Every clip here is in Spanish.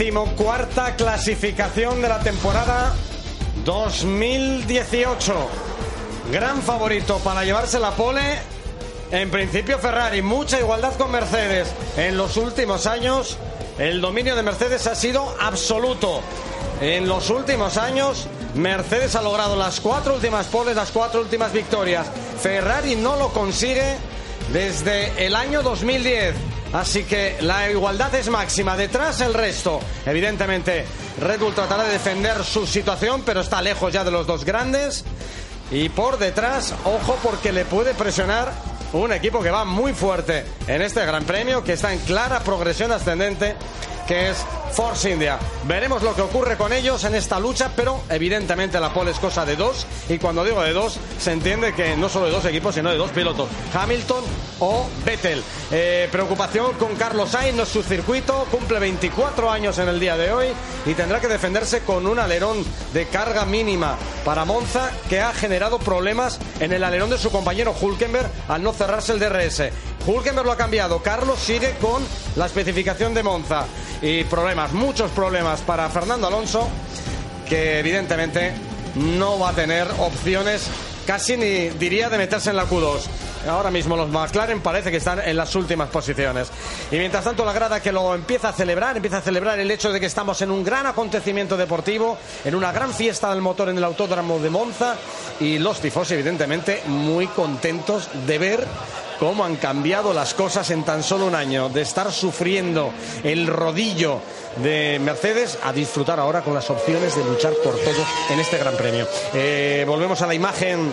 Decimocuarta clasificación de la temporada 2018. Gran favorito para llevarse la pole. En principio Ferrari, mucha igualdad con Mercedes. En los últimos años el dominio de Mercedes ha sido absoluto. En los últimos años Mercedes ha logrado las cuatro últimas poles, las cuatro últimas victorias. Ferrari no lo consigue desde el año 2010. Así que la igualdad es máxima. Detrás el resto. Evidentemente, Red Bull tratará de defender su situación, pero está lejos ya de los dos grandes. Y por detrás, ojo porque le puede presionar un equipo que va muy fuerte en este Gran Premio, que está en clara progresión ascendente que es Force India. Veremos lo que ocurre con ellos en esta lucha, pero evidentemente la pole es cosa de dos. Y cuando digo de dos, se entiende que no solo de dos equipos, sino de dos pilotos, Hamilton o Vettel. Eh, preocupación con Carlos Sainz, no es su circuito, cumple 24 años en el día de hoy y tendrá que defenderse con un alerón de carga mínima para Monza que ha generado problemas en el alerón de su compañero Hulkenberg al no cerrarse el DRS. Hulkenberg lo ha cambiado, Carlos sigue con la especificación de Monza y problemas, muchos problemas para Fernando Alonso, que evidentemente no va a tener opciones casi ni diría de meterse en la Q2. Ahora mismo los McLaren parece que están en las últimas posiciones. Y mientras tanto la grada que lo empieza a celebrar, empieza a celebrar el hecho de que estamos en un gran acontecimiento deportivo, en una gran fiesta del motor en el Autódromo de Monza y los tifos evidentemente muy contentos de ver cómo han cambiado las cosas en tan solo un año, de estar sufriendo el rodillo de Mercedes a disfrutar ahora con las opciones de luchar por todo en este Gran Premio. Eh, volvemos a la imagen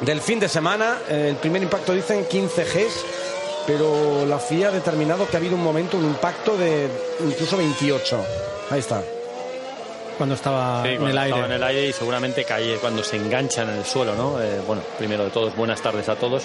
del fin de semana. Eh, el primer impacto dicen 15 Gs pero la FIA ha determinado que ha habido un momento, un impacto de incluso 28. Ahí está. Cuando estaba Sí, en el aire. estaba en el aire y seguramente cae cuando se enganchan en el suelo, ¿no? Eh, bueno, primero de todos, buenas tardes a todos.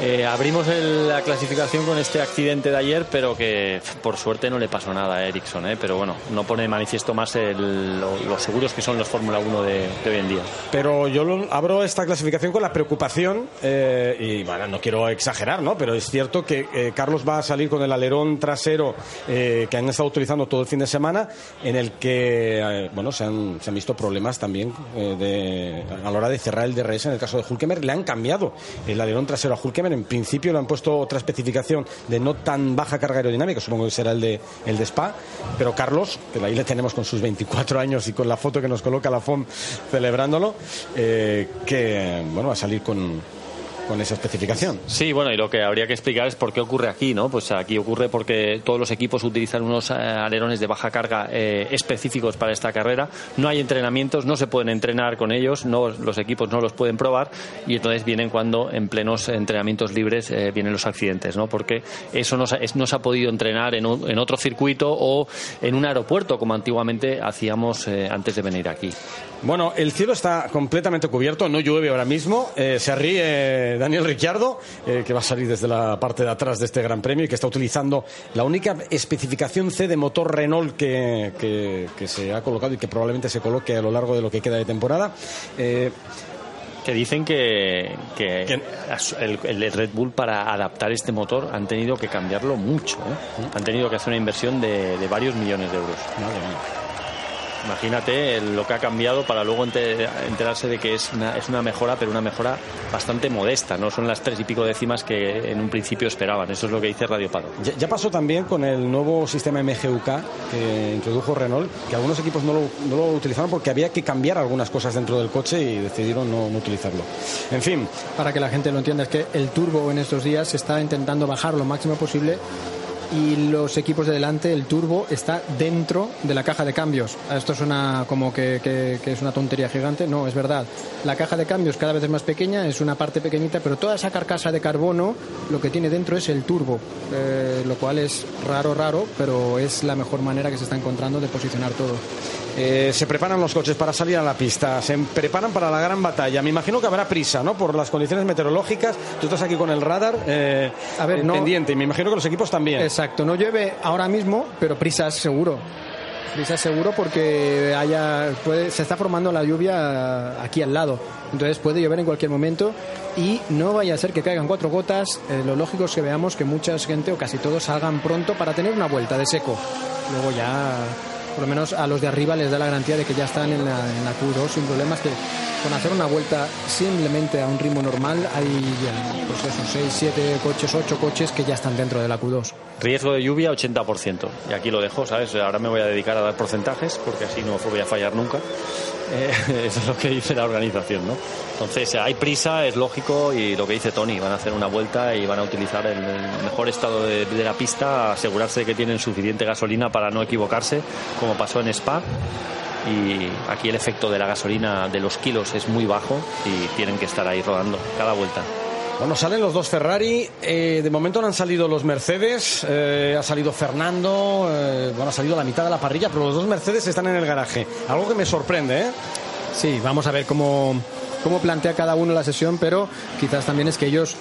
Eh, abrimos el- la clasificación con este accidente de ayer, pero que por suerte no le pasó nada a Ericsson, ¿eh? pero bueno, no pone de manifiesto más el- lo, lo seguros que son los Fórmula 1 de, hoy en día. Pero yo lo- abro esta clasificación con la preocupación, eh, y bueno, no quiero exagerar, ¿no? Pero es cierto que eh, Carlos va a salir con el alerón trasero eh, que han estado utilizando todo el fin de semana, en el que, bueno, se han, se han visto problemas también de, a la hora de cerrar el DRS. En el caso de Hulkemer, le han cambiado el alerón trasero a Hulkemer. En principio le han puesto otra especificación de no tan baja carga aerodinámica, supongo que será el de, el de Spa. Pero Carlos, que ahí le tenemos con sus 24 años y con la foto que nos coloca la FOM celebrándolo, eh, que bueno va a salir con, con esa especificación. Sí, bueno, y lo que habría que explicar es por qué ocurre aquí, ¿no? Pues aquí ocurre porque todos los equipos utilizan unos eh, alerones de baja carga eh, específicos para esta carrera. No hay entrenamientos, no se pueden entrenar con ellos, no, los equipos no los pueden probar y entonces vienen cuando en plenos entrenamientos libres eh, vienen los accidentes, ¿no? Porque eso no es- no se ha podido entrenar en, un- en otro circuito o en un aeropuerto como antiguamente hacíamos eh, antes de venir aquí. Bueno, el cielo está completamente cubierto, no llueve ahora mismo. Se ríe Daniel Ricciardo, eh, que va a salir desde la parte de atrás de este Gran Premio y que está utilizando la única especificación C de motor Renault que, que- que se ha colocado y que probablemente se coloque a lo largo de lo que queda de temporada. Eh, Que dicen que, el, el Red Bull para adaptar este motor han tenido que cambiarlo mucho. ¿eh? Han tenido que hacer una inversión de, de varios millones de euros. madre mía. Imagínate lo que ha cambiado para luego ente- enterarse de que es una, es una mejora, pero una mejora bastante modesta. No son las tres y pico décimas que en un principio esperaban. Eso es lo que dice Radio Pado. Ya, ya pasó también con el nuevo sistema MGUK que introdujo Renault, que algunos equipos no lo, no lo utilizaron porque había que cambiar algunas cosas dentro del coche y decidieron no, no utilizarlo. En fin, Para que la gente lo entienda, es que el turbo en estos días se está intentando bajar lo máximo posible y los equipos de delante, el turbo, está dentro de la caja de cambios. Esto suena como que, que- que es una tontería gigante. No, es verdad. La caja de cambios cada vez es más pequeña, es una parte pequeñita, pero toda esa carcasa de carbono lo que tiene dentro es el turbo, eh, lo cual es raro, raro, pero es la mejor manera que se está encontrando de posicionar todo. Eh, se preparan los coches para salir a la pista, se preparan para la gran batalla. Me imagino que habrá prisa, ¿no? Por las condiciones meteorológicas. Tú estás aquí con el radar eh, A ver, no- pendiente y me imagino que los equipos también. Exacto, no llueve ahora mismo, pero prisas seguro. Prisas seguro porque haya, puede, se está formando la lluvia aquí al lado. Entonces puede llover en cualquier momento y no vaya a ser que caigan cuatro gotas. Eh, lo lógico es que veamos que mucha gente o casi todos salgan pronto para tener una vuelta de seco. Luego ya por lo menos a los de arriba les da la garantía de que ya están en la, en la Q2 sin problemas, que con hacer una vuelta simplemente a un ritmo normal hay ya, pues eso, 6, 7 coches, 8 coches que ya están dentro de la Q2. Riesgo de lluvia 80%. Y aquí lo dejo, ¿sabes? Ahora me voy a dedicar a dar porcentajes porque así no voy a fallar nunca. Eh, eso es lo que dice la organización, ¿no? Entonces hay prisa, es lógico y lo que dice Tony, van a hacer una vuelta y van a utilizar el, el mejor estado de, de la pista, asegurarse de que tienen suficiente gasolina para no equivocarse, como pasó en Spa y aquí el efecto de la gasolina de los kilos es muy bajo y tienen que estar ahí rodando cada vuelta. Bueno, salen los dos Ferrari. eh, de momento no han salido los Mercedes. eh, ha salido Fernando. eh, bueno, ha salido la mitad de la parrilla, pero los dos Mercedes están en el garaje. Algo que me sorprende, ¿eh? Sí, vamos a ver cómo, cómo plantea cada uno la sesión, pero quizás también es que ellos,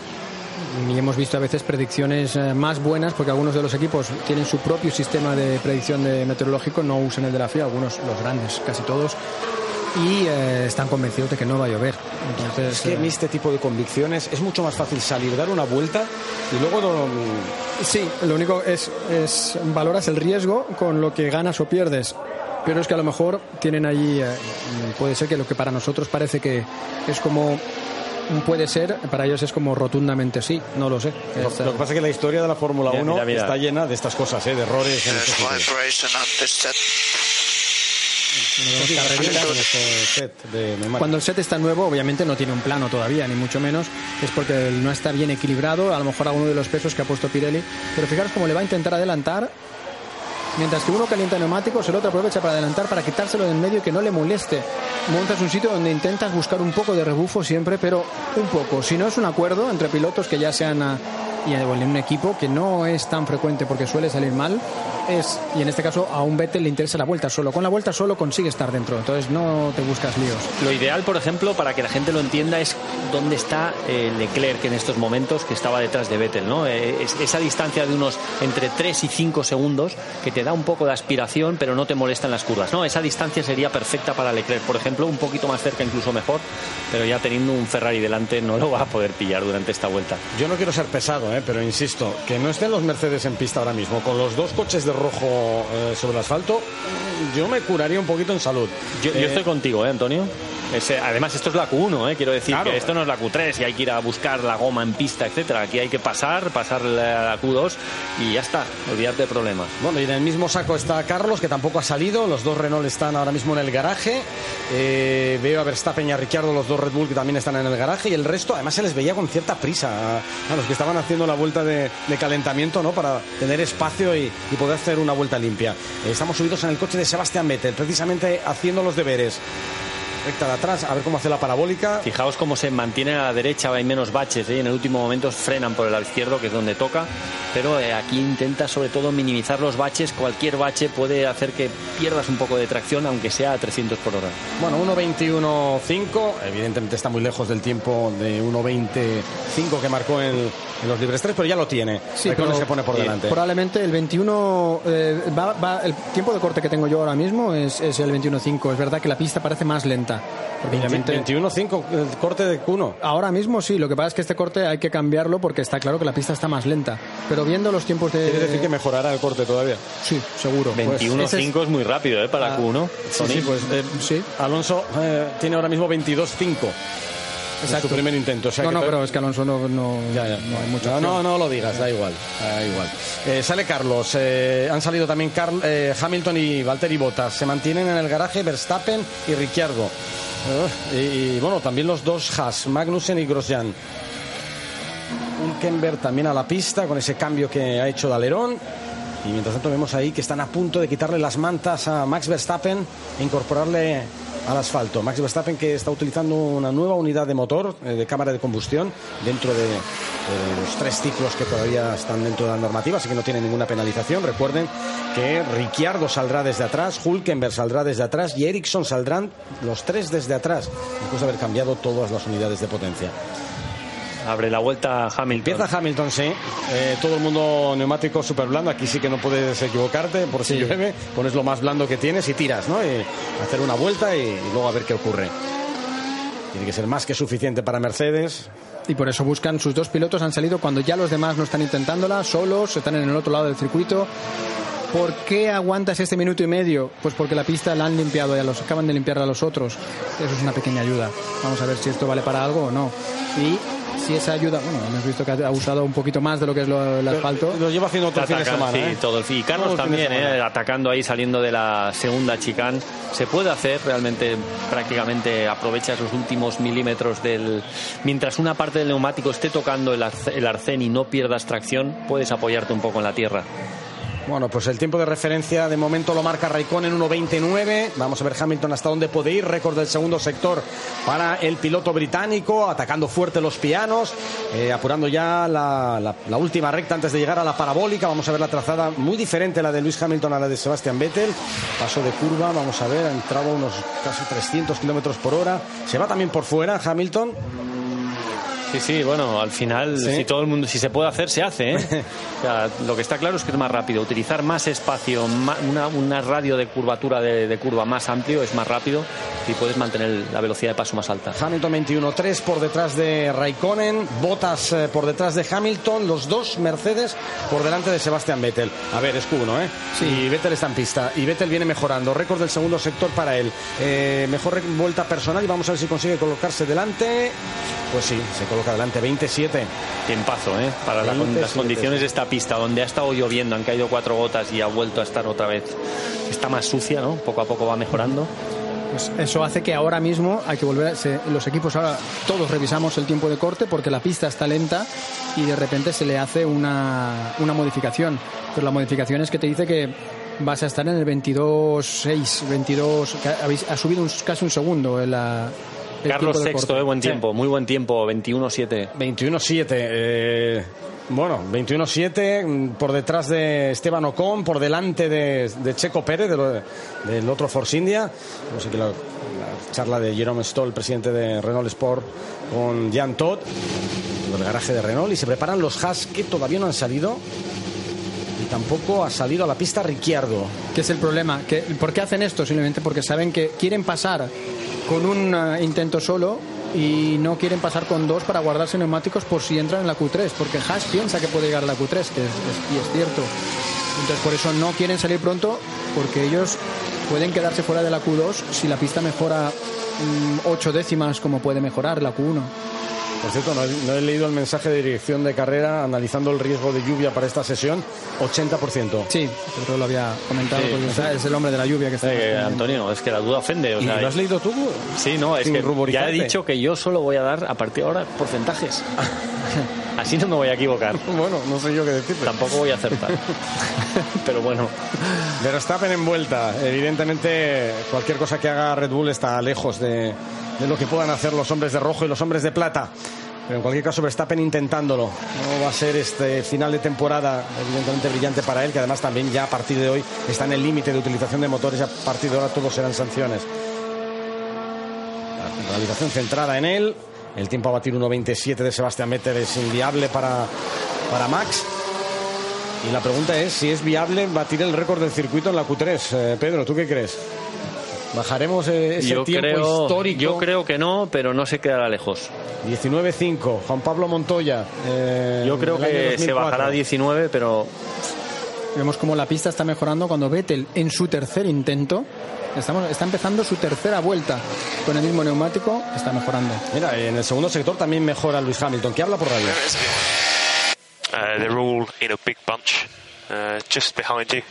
y hemos visto a veces predicciones eh, más buenas, porque algunos de los equipos tienen su propio sistema de predicción de meteorológico, no usan el de la FIA, algunos, los grandes, casi todos, y eh, están convencidos de que no va a llover. Entonces, Es que eh, este tipo de convicciones es mucho más fácil salir, dar una vuelta y luego no- Sí, lo único es, es valoras el riesgo con lo que ganas o pierdes. Pero es que a lo mejor tienen allí, eh, puede ser que lo que para nosotros parece que es como puede ser, para ellos es como rotundamente sí, no lo sé. Lo, lo que pasa es que la historia de la Fórmula Mira, 1 mira, mira. está llena de estas cosas, ¿eh? de errores en este. Cuando el set está nuevo, obviamente no tiene un plano todavía, ni mucho menos, es porque no está bien equilibrado, a lo mejor alguno de los pesos que ha puesto Pirelli. Pero fijaros cómo le va a intentar adelantar, mientras que uno calienta neumáticos, el otro aprovecha para adelantar, para quitárselo de en medio y que no le moleste. Montas un sitio donde intentas buscar un poco de rebufo siempre, pero un poco. Si no es un acuerdo entre pilotos que ya sean ah, y en un equipo que no es tan frecuente porque suele salir mal, es, y en este caso a un Vettel le interesa la vuelta solo. Con la vuelta solo consigue estar dentro, entonces no te buscas líos. Lo ideal, por ejemplo, para que la gente lo entienda, es dónde está eh, Leclerc en estos momentos, que estaba detrás de Vettel, ¿no? Eh, es- esa distancia de unos entre 3 y 5 segundos que te da un poco de aspiración, pero no te molesta en las curvas, ¿no? Esa distancia sería perfecta para Leclerc, por ejemplo, un poquito más cerca, incluso mejor, pero ya teniendo un Ferrari delante no lo va a poder pillar durante esta vuelta. Yo no quiero ser pesado, ¿eh? Pero insisto, que no estén los Mercedes en pista ahora mismo, con los dos coches de rojo eh, sobre el asfalto, yo me curaría un poquito en salud. Yo, yo Eh, estoy contigo, ¿eh, Antonio? Ese- además, esto es la Q1, ¿eh? quiero decir Claro. que esto no es la Q3 y hay que ir a buscar la goma en pista, etcétera. Aquí hay que pasar, pasar la la Q2 y ya está, olvidarte de problemas. Bueno, y en el mismo saco está Carlos, que tampoco ha salido. Los dos Renault están ahora mismo en el garaje. Eh, veo a Verstappen y a Ricciardo, los dos Red Bull, que también están en el garaje. Y el resto, además, se les veía con cierta prisa a, a los que estaban haciendo la vuelta de, calentamiento, ¿no? Para tener espacio y, poder hacer una vuelta limpia. Estamos subidos en el coche de Sebastián Vettel, precisamente haciendo los deberes. Recta de atrás, a ver cómo hace la parabólica. Fijaos cómo se mantiene a la derecha, hay menos baches, ¿eh? en el último momento frenan por el lado izquierdo, que es donde toca, pero eh, aquí intenta sobre todo minimizar los baches, cualquier bache puede hacer que pierdas un poco de tracción, aunque sea a 300 por hora. Bueno, 1.21.5, evidentemente está muy lejos del tiempo de 1.25 que marcó en, en los libres 3, pero ya lo tiene. Sí, pero- se pone por eh, delante. Probablemente el 21. eh, va- va- el tiempo de corte que tengo yo ahora mismo es, es el 21.5. Es verdad que la pista parece más lenta. Porque obviamente. 21.5, el corte de Q1. Ahora mismo sí, lo que pasa es que este corte hay que cambiarlo porque está claro que la pista está más lenta. Pero viendo los tiempos de. Quiere decir que mejorará el corte todavía. Sí, seguro. Pues 21.5 ese es- es... muy rápido ¿eh? para Ah, Q1. Sí, sí, pues eh, Sí. Alonso eh, tiene ahora mismo 22.5. Es Exacto. su primer intento. o sea no, que no, pero es que Alonso no, no, Ya, ya. no hay mucha no, no, no lo digas, da igual. Da igual. Eh, sale Carlos, eh, han salido también Carl- eh, Hamilton y Valtteri Bottas. Se mantienen en el garaje Verstappen y Ricciardo. Eh, y, y, bueno, también los dos Haas, Magnussen y Grosjean. Hulkenberg también a la pista con ese cambio que ha hecho de alerón. Y mientras tanto vemos ahí que están a punto de quitarle las mantas a Max Verstappen e incorporarle al asfalto. Max Verstappen que está utilizando una nueva unidad de motor, eh, de cámara de combustión, dentro de, los tres ciclos que todavía están dentro de la normativa, así que no tiene ninguna penalización. Recuerden que Ricciardo saldrá desde atrás, Hulkenberg saldrá desde atrás y Ericsson saldrán los tres desde atrás, después de haber cambiado todas las unidades de potencia. Abre la vuelta Hamilton. Empieza Hamilton, sí. Eh, todo el mundo neumático súper blando. Aquí sí que no puedes equivocarte por si llueve. Pones lo más blando que tienes y tiras, ¿no? Y hacer una vuelta y, y luego a ver qué ocurre. Tiene que ser más que suficiente para Mercedes. Y por eso buscan sus dos pilotos han salido cuando ya los demás no están intentándola, solos, están en el otro lado del circuito. ¿Por qué aguantas este minuto y medio? Pues porque la pista la han limpiado, ya los acaban de limpiar a los otros. Eso es una pequeña ayuda. Vamos a ver si esto vale para algo o no. Y si esa ayuda, bueno, hemos visto que ha usado un poquito más de lo que es lo, el asfalto. Lo lleva haciendo todo el fin de semana. Sí, ¿eh? todo el fin. Y Carlos Todo también, eh, atacando ahí, saliendo de la segunda chicane. Se puede hacer realmente, prácticamente aprovecha esos últimos milímetros del. Mientras una parte del neumático esté tocando el arcén y no pierdas tracción, puedes apoyarte un poco en la tierra. Bueno, pues el tiempo de referencia de momento lo marca Raikkonen en 1.29. Vamos a ver Hamilton hasta dónde puede ir. Récord del segundo sector para el piloto británico, atacando fuerte los pianos, eh, apurando ya la, la- última recta antes de llegar a la parabólica. Vamos a ver la trazada muy diferente la de Luis Hamilton a la de Sebastian Vettel. Paso de curva, vamos a ver, ha entrado unos casi 300 kilómetros por hora. Se va también por fuera Hamilton. Sí, sí, bueno, al final, Sí. si todo el mundo, si se puede hacer, se hace. ¿eh? O sea, lo que está claro es que es más rápido. Utilizar más espacio, ma- una, una radio de curvatura de, de curva más amplio es más rápido y puedes mantener la velocidad de paso más alta. Hamilton 21-3 por detrás de Raikkonen, Bottas eh, por detrás de Hamilton, los dos Mercedes por delante de Sebastian Vettel. A ver, es Q1, ¿eh? Sí. Y Vettel está en pista y Vettel viene mejorando. Récord del segundo sector para él. Eh, mejor vuelta personal y vamos a ver si consigue colocarse delante. Pues sí, se coloca delante, 27. Tiempazo, ¿eh? Para la- 27, las condiciones de esta pista, donde ha estado lloviendo, han caído cuatro gotas y ha vuelto a estar otra vez. Está más sucia, ¿no? Poco a poco va mejorando. Pues eso hace que ahora mismo hay que volver a, se- los equipos ahora todos revisamos el tiempo de corte porque la pista está lenta y de repente se le hace una, una modificación pero la modificación es que te dice que vas a estar en el 22.6 22 que ha, habéis- ha subido un- casi un segundo el, la- Carlos corte. ¿eh? Buen tiempo, muy buen tiempo, 21-7. 21-7. eh, bueno, 21-7 mm, por detrás de Esteban Ocon, por delante de, de Checo Pérez, del otro Force India. No sé qué la, la charla de Jerome Stoll, presidente de Renault Sport, con Jan Todd, del garaje de Renault, y se preparan los Haas que todavía no han salido. Tampoco ha salido a la pista Ricciardo. ¿Qué es el problema? que ¿Por qué hacen esto? Simplemente porque saben que quieren pasar con un eh, intento solo y no quieren pasar con dos para guardarse neumáticos por si entran en la Q3, porque Haas piensa que puede llegar a la Q3, que es, es- y es cierto. Entonces por eso no quieren salir pronto, porque ellos pueden quedarse fuera de la Q2 si la pista mejora mm, ocho décimas como puede mejorar la Q1. Por cierto, no he, no he leído el mensaje de dirección de carrera analizando el riesgo de lluvia para esta sesión. 80%. Sí, yo creo que lo había comentado, Sí. porque o sea, es el hombre de la lluvia que está... Eh, Antonio, es que la duda ofende. O ¿Y sea, lo has leído tú? Sí, no, es que ya he dicho que yo solo voy a dar a partir de ahora porcentajes. Así no me voy a equivocar. Bueno, no sé yo qué decirte. Tampoco voy a acertar. Pero bueno, Verstappen en vuelta. Evidentemente, cualquier cosa que haga Red Bull está lejos de, de lo que puedan hacer los hombres de rojo y los hombres de plata. Pero en cualquier caso, Verstappen intentándolo. No va a ser este final de temporada evidentemente brillante para él, que además también ya a partir de hoy está en el límite de utilización de motores y a partir de ahora todos serán sanciones. La realización centrada en él. El tiempo a batir 1.27 de Sebastián Vettel es inviable para, para Max. Y la pregunta es si es viable batir el récord del circuito en la Q3. Eh, Pedro, ¿tú qué crees? ¿Bajaremos eh, ese yo tiempo creo, histórico? yo creo que no, pero no se quedará lejos. 19.5, Juan Pablo Montoya. eh, Yo creo que se 2004. bajará a 19, pero Vemos como la pista está mejorando cuando Vettel en su tercer intento estamos, está empezando su tercera vuelta con el mismo neumático, está mejorando. Mira, en el segundo sector también mejora Luis Hamilton, que habla por radio. Uh, they're all in a big bunch, uh, just behind you.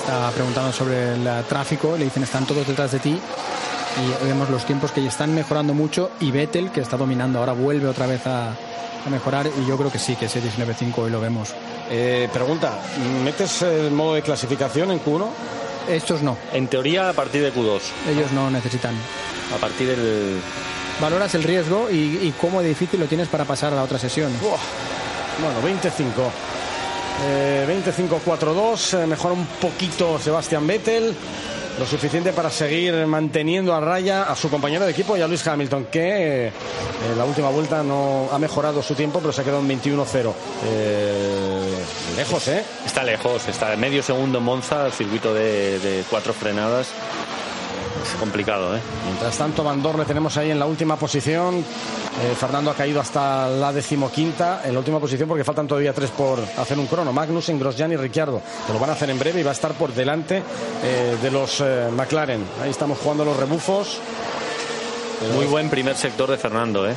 Está preguntando sobre el eh, tráfico, le dicen están todos detrás de ti y vemos los tiempos que ya están mejorando mucho y Vettel que está dominando ahora vuelve otra vez a, a mejorar y yo creo que sí, que ese 19.5 hoy lo vemos. Eh, pregunta, ¿metes el modo de clasificación en Q1? Estos no, en teoría a partir de Q2, ellos no necesitan. a partir del Valoras el riesgo y, y cómo de difícil lo tienes para pasar a la otra sesión. Bueno, 25. Eh, 25-4-2, eh, mejora un poquito Sebastián Vettel, lo suficiente para seguir manteniendo a raya a su compañero de equipo y a Luis Hamilton, que eh, en la última vuelta no ha mejorado su tiempo, pero se ha quedado en 21-0. Eh, lejos, ¿eh? está lejos, está medio segundo en Monza, circuito de cuatro frenadas. Es complicado, ¿eh? Mientras tanto, Van Dorn le tenemos ahí en la última posición. Eh, Fernando ha caído hasta la decimoquinta en la última posición porque faltan todavía tres por hacer un crono. Magnussen, Grosjean y Ricciardo. Que lo van a hacer en breve y va a estar por delante eh, de los eh, McLaren. Ahí estamos jugando los rebufos. Muy buen primer sector de Fernando, ¿eh?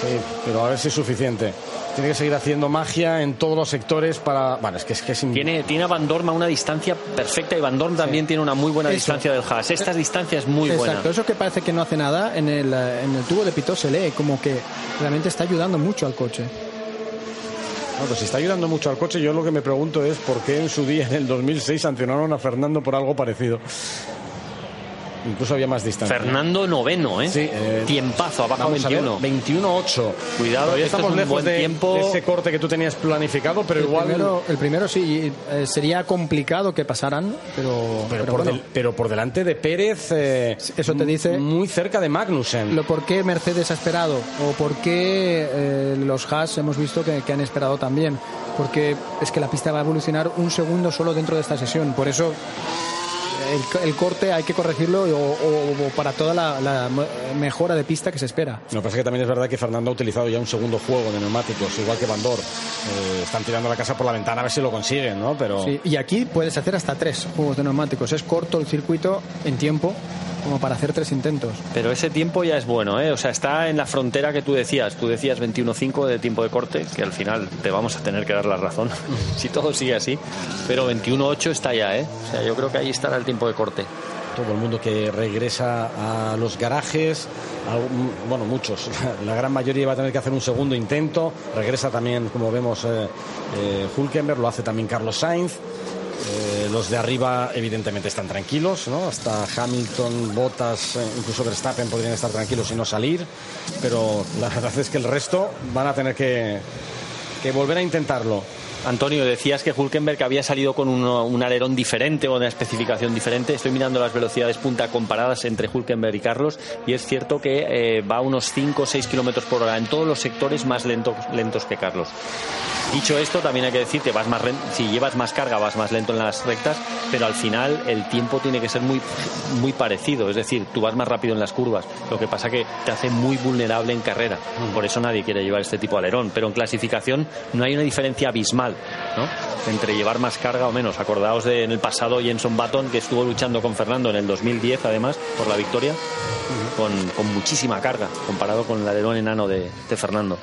Sí, pero a ver si es suficiente. Tiene que seguir haciendo magia en todos los sectores para. Bueno, es que es, que es Tiene, tiene a Van Dorn a una distancia perfecta y Van Dorn también tiene una muy buena Eso. distancia del Haas. Esta distancia es muy buena. Exacto, eso que parece que no hace nada, en el, eh, en el tubo de Pitó se lee como que realmente está ayudando mucho al coche. Bueno, pues si está ayudando mucho al coche, yo lo que me pregunto es por qué en su día, en el 2006, sancionaron a Fernando por algo parecido. Incluso había más distancia. Fernando noveno, ¿eh? Sí, eh, Tiempazo, ha bajado Vamos a ver, 21. 21-8. Cuidado, esto estamos es un lejos buen de, tiempo. de ese corte que tú tenías planificado, pero el, igual. primero, el primero sí, eh, sería complicado que pasaran, pero, pero, pero por bueno. del- pero por delante de Pérez. eh, Eso te dice- Muy cerca de Magnussen. Lo por qué Mercedes ha esperado o por qué eh, los Haas hemos visto que, que han esperado también. Porque es que la pista va a evolucionar un segundo solo dentro de esta sesión. Por eso el, el corte hay que corregirlo o, o- o para toda la, mejora de pista que se espera. Lo que pasa es que también es verdad que Fernando ha utilizado ya un segundo juego de neumáticos, igual que Van Dorn. Eh, están tirando la casa por la ventana a ver si lo consiguen, ¿no? Pero. Sí, y aquí puedes hacer hasta tres juegos de neumáticos. Es corto el circuito en tiempo como para hacer tres intentos. Pero ese tiempo ya es bueno, ¿eh? O sea, está en la frontera que tú decías. Tú decías 21.5 de tiempo de corte, que al final te vamos a tener que dar la razón, si todo sigue así. Pero 21.8 está ya, ¿eh? O sea, yo creo que ahí estará el tiempo de corte. todo el mundo que regresa a los garajes, algún- bueno, muchos, la gran mayoría va a tener que hacer un segundo intento, regresa también, como vemos, eh, eh, Hulkenberg, lo hace también Carlos Sainz. Eh, los de arriba evidentemente están tranquilos. Hasta Hamilton, Bottas, eh, incluso Verstappen podrían estar tranquilos y no salir, pero la verdad es que el resto van a tener que volver a intentarlo. Antonio, decías que Hulkenberg había salido con uno- un alerón diferente o una especificación diferente. Estoy mirando las velocidades punta comparadas entre Hulkenberg y Carlos y es cierto que eh, va a unos 5 o 6 kilómetros por hora en todos los sectores más lentos, lentos que Carlos. Dicho esto, también hay que decir que vas más si llevas más carga vas más lento en las rectas, pero al final el tiempo tiene que ser muy, muy parecido. Es decir, tú vas más rápido en las curvas. Lo que pasa que te hace muy vulnerable en carrera. Por eso nadie quiere llevar este tipo de alerón. Pero en clasificación no hay una diferencia abismal ¿no? entre llevar más carga o menos. Acordaos de en el pasado Jenson Button que estuvo luchando con Fernando en el 2010 además por la victoria con, con muchísima carga comparado con el alerón enano de, de Fernando.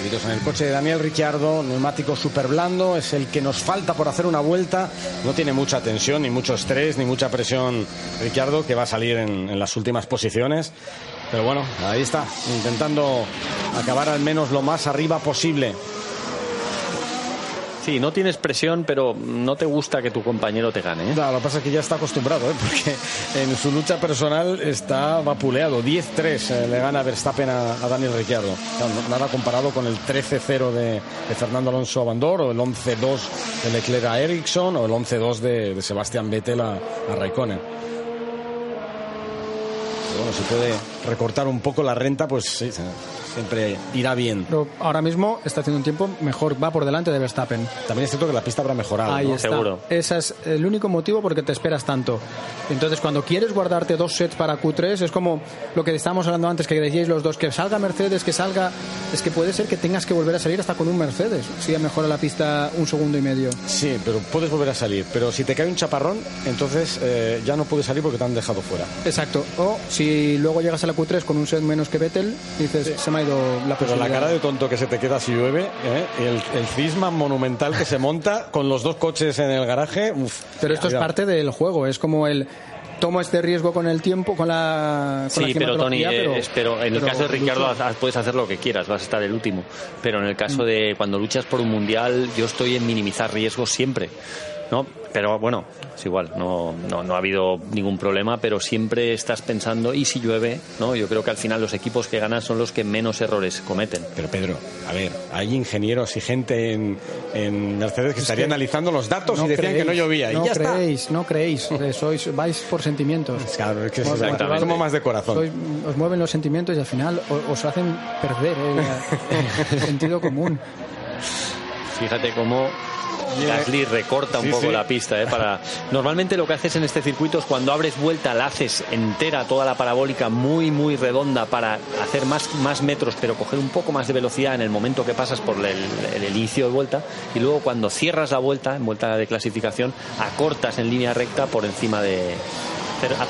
En el coche de Daniel Ricciardo, neumático súper blando, es el que nos falta por hacer una vuelta. No tiene mucha tensión, ni mucho estrés, ni mucha presión Ricciardo, que va a salir en, en las últimas posiciones. Pero bueno, ahí está, intentando acabar al menos lo más arriba posible. Sí, no tienes presión, pero no te gusta que tu compañero te gane. ¿eh? Claro, lo que pasa es que ya está acostumbrado, ¿eh? porque en su lucha personal está vapuleado. 10-3 eh, le gana Verstappen a, a Daniel Ricciardo. Claro, no- nada comparado con el 13-0 de, de Fernando Alonso a Bandor, o el 11-2 de Leclerc a Ericsson, o el 11-2 de, de Sebastián Vettel a, a Raikkonen. Pero bueno, si puede recortar un poco la renta, pues sí, siempre irá bien. Pero ahora mismo está haciendo un tiempo mejor, va por delante de Verstappen. También es cierto que la pista habrá mejorado. Ahí ¿no? está. Seguro. Ese es el único motivo por el que te esperas tanto. Entonces, cuando quieres guardarte dos sets para Q3, es como lo que estábamos hablando antes, que decíais los dos, que salga Mercedes, que salga. Es que puede ser que tengas que volver a salir hasta con un Mercedes, si ya mejora la pista un segundo y medio. Sí, pero puedes volver a salir. Pero si te cae un chaparrón, entonces eh, ya no puedes salir porque te han dejado fuera. Exacto. O si luego llegas a la Q3 con un set menos que Vettel, dices, se me ha ido la Pero la cara de tonto que se te queda si llueve, ¿eh? el, el cisma monumental que se monta con los dos coches en el garaje. uf, Pero esto es parte del juego, es como el. Tomo este riesgo con el tiempo, con la. Con la Sí, pero Tony, eh, es- pero en el pero caso de Ricardo puedes hacer lo que quieras, vas a estar el último. Pero en el caso de cuando luchas por un mundial, yo estoy en minimizar riesgos siempre. ¿no? Pero bueno, es igual, no, no, no ha habido ningún problema, pero siempre estás pensando, ¿y si llueve? ¿no? Yo creo que al final los equipos que ganan son los que menos errores cometen. Pero Pedro, a ver, hay ingenieros y gente en, en Mercedes que estaría analizando los datos y decían que no llovía. No y ya está. creéis, no creéis. eh, Sois, vais por sentimientos. Claro, es que Os- Exactamente. somos más de corazón. Sois- os mueven los sentimientos y al final o- os, hacen perder el, el sentido común. Fíjate cómo Gasly recorta un Sí, poco sí. la pista. ¿eh? Para... Normalmente lo que haces en este circuito es cuando abres vuelta, la haces entera, toda la parabólica muy, muy redonda para hacer más, más metros, pero coger un poco más de velocidad en el momento que pasas por el, el inicio de vuelta. Y luego cuando cierras la vuelta, en vuelta de clasificación, acortas en línea recta por encima de.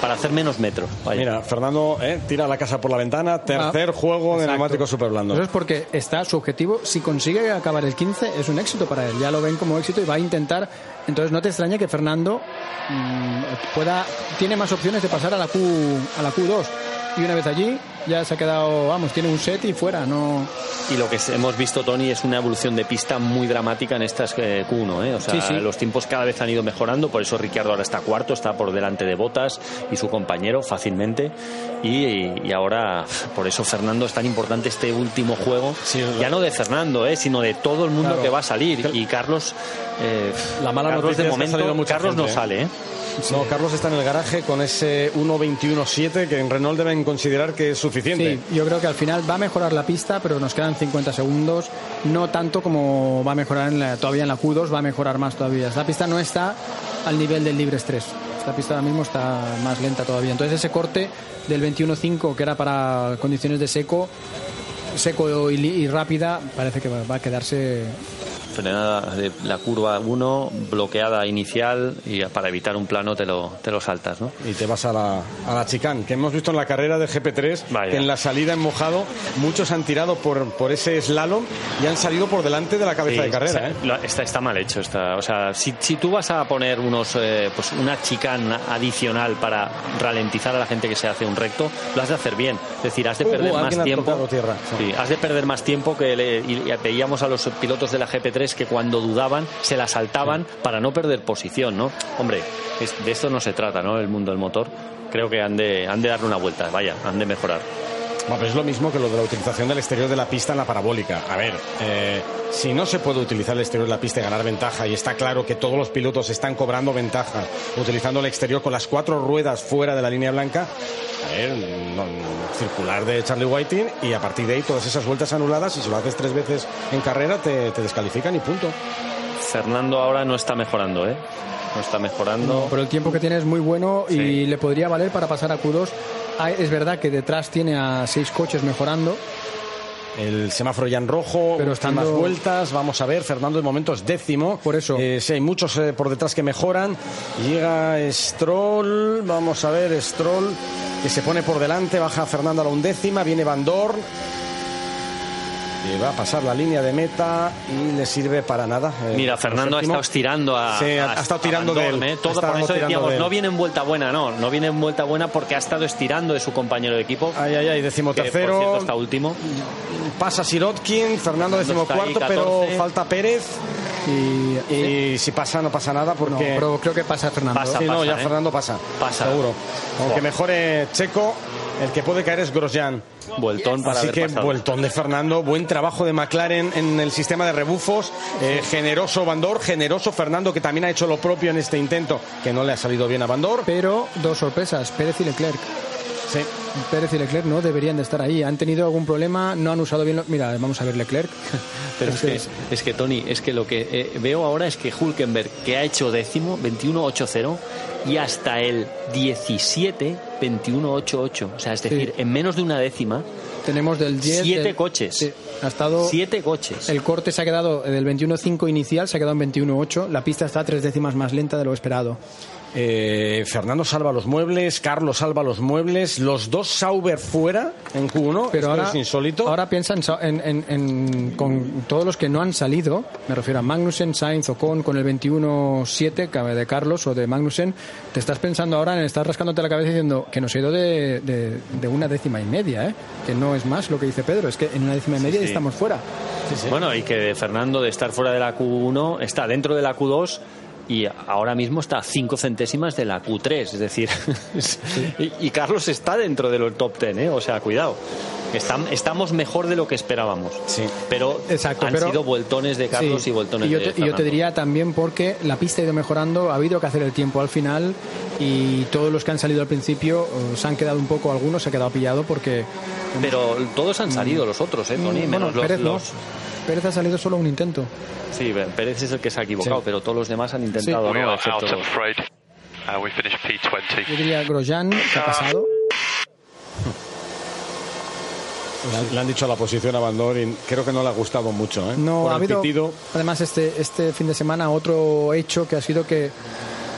Para hacer menos metros. Vaya. Mira, Fernando eh, tira la casa por la ventana. Tercer juego de Exacto. neumáticos super blandos. Eso es porque está su objetivo. Si consigue acabar el 15, es un éxito para él. Ya lo ven como éxito y va a intentar. Entonces no te extraña que Fernando mm, pueda tiene más opciones de pasar a la Q a la Q2 y una vez allí ya se ha quedado, vamos, tiene un set y fuera. No. Y lo que hemos visto, Tony, es una evolución de pista muy dramática en estas eh, Q1. ¿eh? O sea, Sí, sí. los tiempos cada vez han ido mejorando, por eso Ricciardo ahora está cuarto, está por delante de Botas y su compañero fácilmente. Y, y ahora, por eso Fernando es tan importante este último juego. Sí, ya no de Fernando, ¿eh? sino de todo el mundo Claro. que va a salir. Y Carlos, eh, La mala Carlos de momento, Carlos gente, no ¿eh? sale. ¿eh? No, Carlos está en el garaje con ese 1.21.7 que en Renault deben considerar que es suficiente. Sí, yo creo que al final va a mejorar la pista, pero nos quedan 50 segundos. No tanto como va a mejorar todavía en la Q2, va a mejorar más todavía. Esta pista no está al nivel del libre estrés. Esta pista ahora mismo está más lenta todavía. Entonces ese corte del 21.5 que era para condiciones de seco, seco y, rápida, parece que va a quedarse Frenada de la curva 1, bloqueada inicial y para evitar un plano te lo, te lo saltas, ¿no? Y te vas a la, a la chicane, que hemos visto en la carrera de GP3, Vaya. que en la salida en mojado muchos han tirado por, por ese slalom y han salido por delante de la cabeza Sí, de carrera. ¿eh? está, está mal hecho. Está, o sea, si, si tú vas a poner unos, eh, pues una chicane adicional para ralentizar a la gente que se hace un recto, lo has de hacer bien. Es decir, has de Uh, perder uh, más tiempo. Sí, has de perder más tiempo que le- y, y veíamos a los pilotos de la GP3 que cuando dudaban se la saltaban para no perder posición, ¿no? Hombre, es- de esto no se trata, ¿no? El mundo del motor. Creo que han de, han de darle una vuelta, vaya, han de mejorar. Bueno, pero es lo mismo que lo de la utilización del exterior de la pista en la parabólica. A ver, eh, si no se puede utilizar el exterior de la pista y ganar ventaja, y está claro que todos los pilotos están cobrando ventaja utilizando el exterior con las cuatro ruedas fuera de la línea blanca, a ver, no- circular de Charlie Whiting y a partir de ahí todas esas vueltas anuladas, y si lo haces tres veces en carrera, te, te descalifican y punto. Fernando ahora no está mejorando, ¿eh? No está mejorando. Pero el tiempo que tiene es muy bueno y le podría valer para pasar a Q2. Ah, Es verdad que detrás tiene a seis coches mejorando. El semáforo ya en rojo, Pero últimas estando- vueltas, vamos a ver, Fernando de momento es décimo. Por eso. Eh, sí, hay muchos eh, por detrás que mejoran. Llega Stroll, vamos a ver, Stroll que se pone por delante, baja Fernando a la undécima, viene Van Dorn. Que va a pasar la línea de meta y le sirve para nada. eh, Mira, Fernando ha estado estirando a. Sí, ha- ha estado tirando de él. ¿eh? Todo estado por eso tirando decíamos, de él. no viene en vuelta buena, no. No viene en vuelta buena porque ha estado estirando de su compañero de equipo. Ay, ay, ay, que, por tercero. cierto, está último. Pasa Sirotkin, Fernando décimo está ahí, cuarto, pero 14. falta Pérez. Y, Y si pasa, no pasa nada no, porque. pero creo que pasa Fernando. Pasa. Sí, no, ya ¿eh? Fernando pasa. Pasa. Seguro. Aunque mejore Checo, el que puede caer es Grosjean. Vueltón para Así haber que pasado. vueltón de Fernando, buen trabajo de McLaren en el sistema de rebufos, eh, generoso Bandor, generoso Fernando que también ha hecho lo propio en este intento que no le ha salido bien a Bandor. Pero dos sorpresas, Pérez y Leclerc. Sí. Pérez y Leclerc no deberían de estar ahí. Han tenido algún problema, no han usado bien. lo- Mira, vamos a ver Leclerc. Pero es que, es que, Tony, es que lo que eh, veo ahora es que Hulkenberg, que ha hecho décimo, 21-8-0, y hasta el 17, 21-8-8. O sea, es decir, en menos de una décima, tenemos del 10. Siete del- coches. Sí, ha estado. siete coches. El corte se ha quedado del 21.5 inicial, se ha quedado en 21.8. La pista está tres décimas más lenta de lo esperado. Eh, Fernando salva los muebles, Carlos salva los muebles, los dos Sauber fuera en Q1, Pero esto ahora, es insólito. ahora piensa en, en- en- con todos los que no han salido, me refiero a Magnussen, Sainz, Ocon, con el 21-7 cabe de Carlos o de Magnussen, te estás pensando ahora en estar rascándote la cabeza diciendo que nos ha ido de, de- de una décima y media, ¿eh? que no es más lo que dice Pedro, es que en una décima y media sí. estamos fuera. Bueno, y que Fernando de estar fuera de la Q1 está dentro de la Q2 y ahora mismo está a cinco centésimas de la Q3, es decir, y, y Carlos está dentro del top 10, ¿eh? o sea, cuidado. Estam- estamos mejor de lo que esperábamos. Sí. Pero Exacto, han pero- sido vueltones de Carlos Sí. y vueltones y yo de te, y yo te Fernando. diría también porque la pista ha ido mejorando, ha habido que hacer el tiempo al final y todos los que han salido al principio eh, se han quedado un poco, algunos se han quedado pillado porque Pero todos han salido los otros, ¿eh, Tony? Mm, Menos bueno, los, Pérez no. Pérez ha salido solo un intento. Sí, Pérez es el que se ha equivocado, Sí. pero todos los demás han intentado, We ¿no? Excepto. Uh, we finished P20. Yo diría Grosjean, que ha pasado. Le, le han dicho la posición a Van Doren, creo que no le ha gustado mucho. ¿eh? No, Por ha habido pitido. además este, este fin de semana otro hecho que ha sido que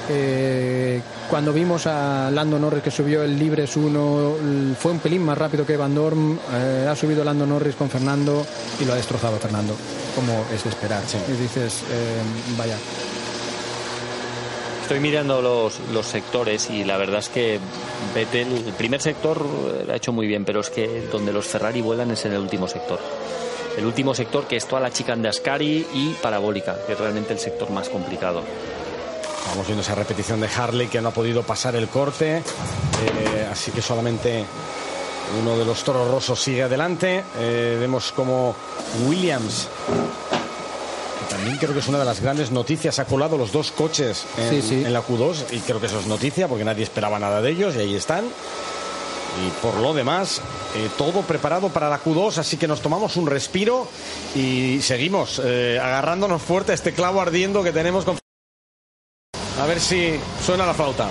eh, cuando vimos a Lando Norris que subió el Libres 1 l- fue un pelín más rápido que Van Dorn, eh, ha subido Lando Norris con Fernando y lo ha destrozado Fernando, como es de esperar. Y dices, eh, vaya, Estoy mirando los, los sectores y la verdad es que Vettel, el primer sector eh, lo ha hecho muy bien, pero es que donde los Ferrari vuelan es en el último sector. El último sector que es toda la chicane de Ascari y parabólica, que es realmente el sector más complicado. Vamos viendo esa repetición de Harley que no ha podido pasar el corte. eh, así que solamente uno de los toros rosos sigue adelante. Eh, vemos como Williams, que también creo que es una de las grandes noticias, ha colado los dos coches en, Sí, sí. en la Q2 y creo que eso es noticia porque nadie esperaba nada de ellos y ahí están. Y por lo demás, eh, todo preparado para la Q2, así que nos tomamos un respiro y seguimos eh, agarrándonos fuerte a este clavo ardiendo que tenemos con... A ver si suena la flauta.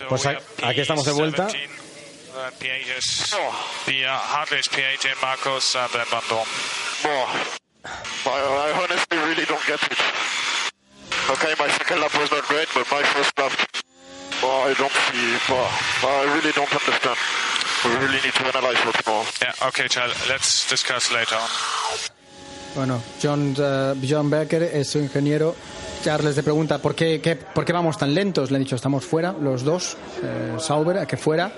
Uh, Pues aquí estamos de vuelta. P17, uh, P8 is the uh, Hartley is P18, Marcos, and then Van Dorn. I, don't see, oh, I really don't understand. We really need to analyze what's more. Yeah, okay, Charles, let's discuss later on. Bueno, John, eh, John Becker es su ingeniero. Charles le pregunta ¿por qué, qué- por qué vamos tan lentos. Le han dicho estamos fuera, los dos, eh, Sauber, a que fuera.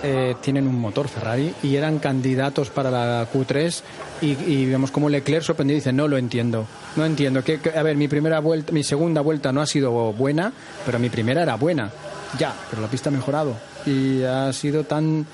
eh, tienen un motor Ferrari y eran candidatos para la Q3 y, y vemos como Leclerc sorprendido y dice no lo entiendo no entiendo que, que- a ver mi primera vuelta mi segunda vuelta no ha sido buena pero mi primera era buena ya pero la pista ha mejorado y ha sido tan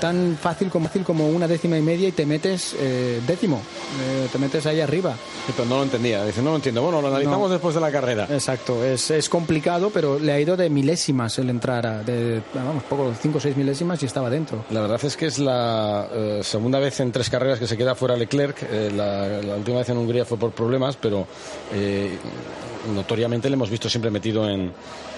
tan fácil como fácil como una décima y media y te metes eh, décimo eh, te metes ahí arriba Sí, pero no lo entendía. Dice, no lo entiendo. Bueno, lo analizamos No. después de la carrera. Exacto, es, es complicado, pero le ha ido de milésimas el entrar, a- de, vamos, poco, 5 o 6 milésimas y estaba dentro. La verdad es que es la eh, segunda vez en tres carreras que se queda fuera Leclerc. Eh, la, la última vez en Hungría fue por problemas, pero eh, notoriamente le hemos visto siempre metido en,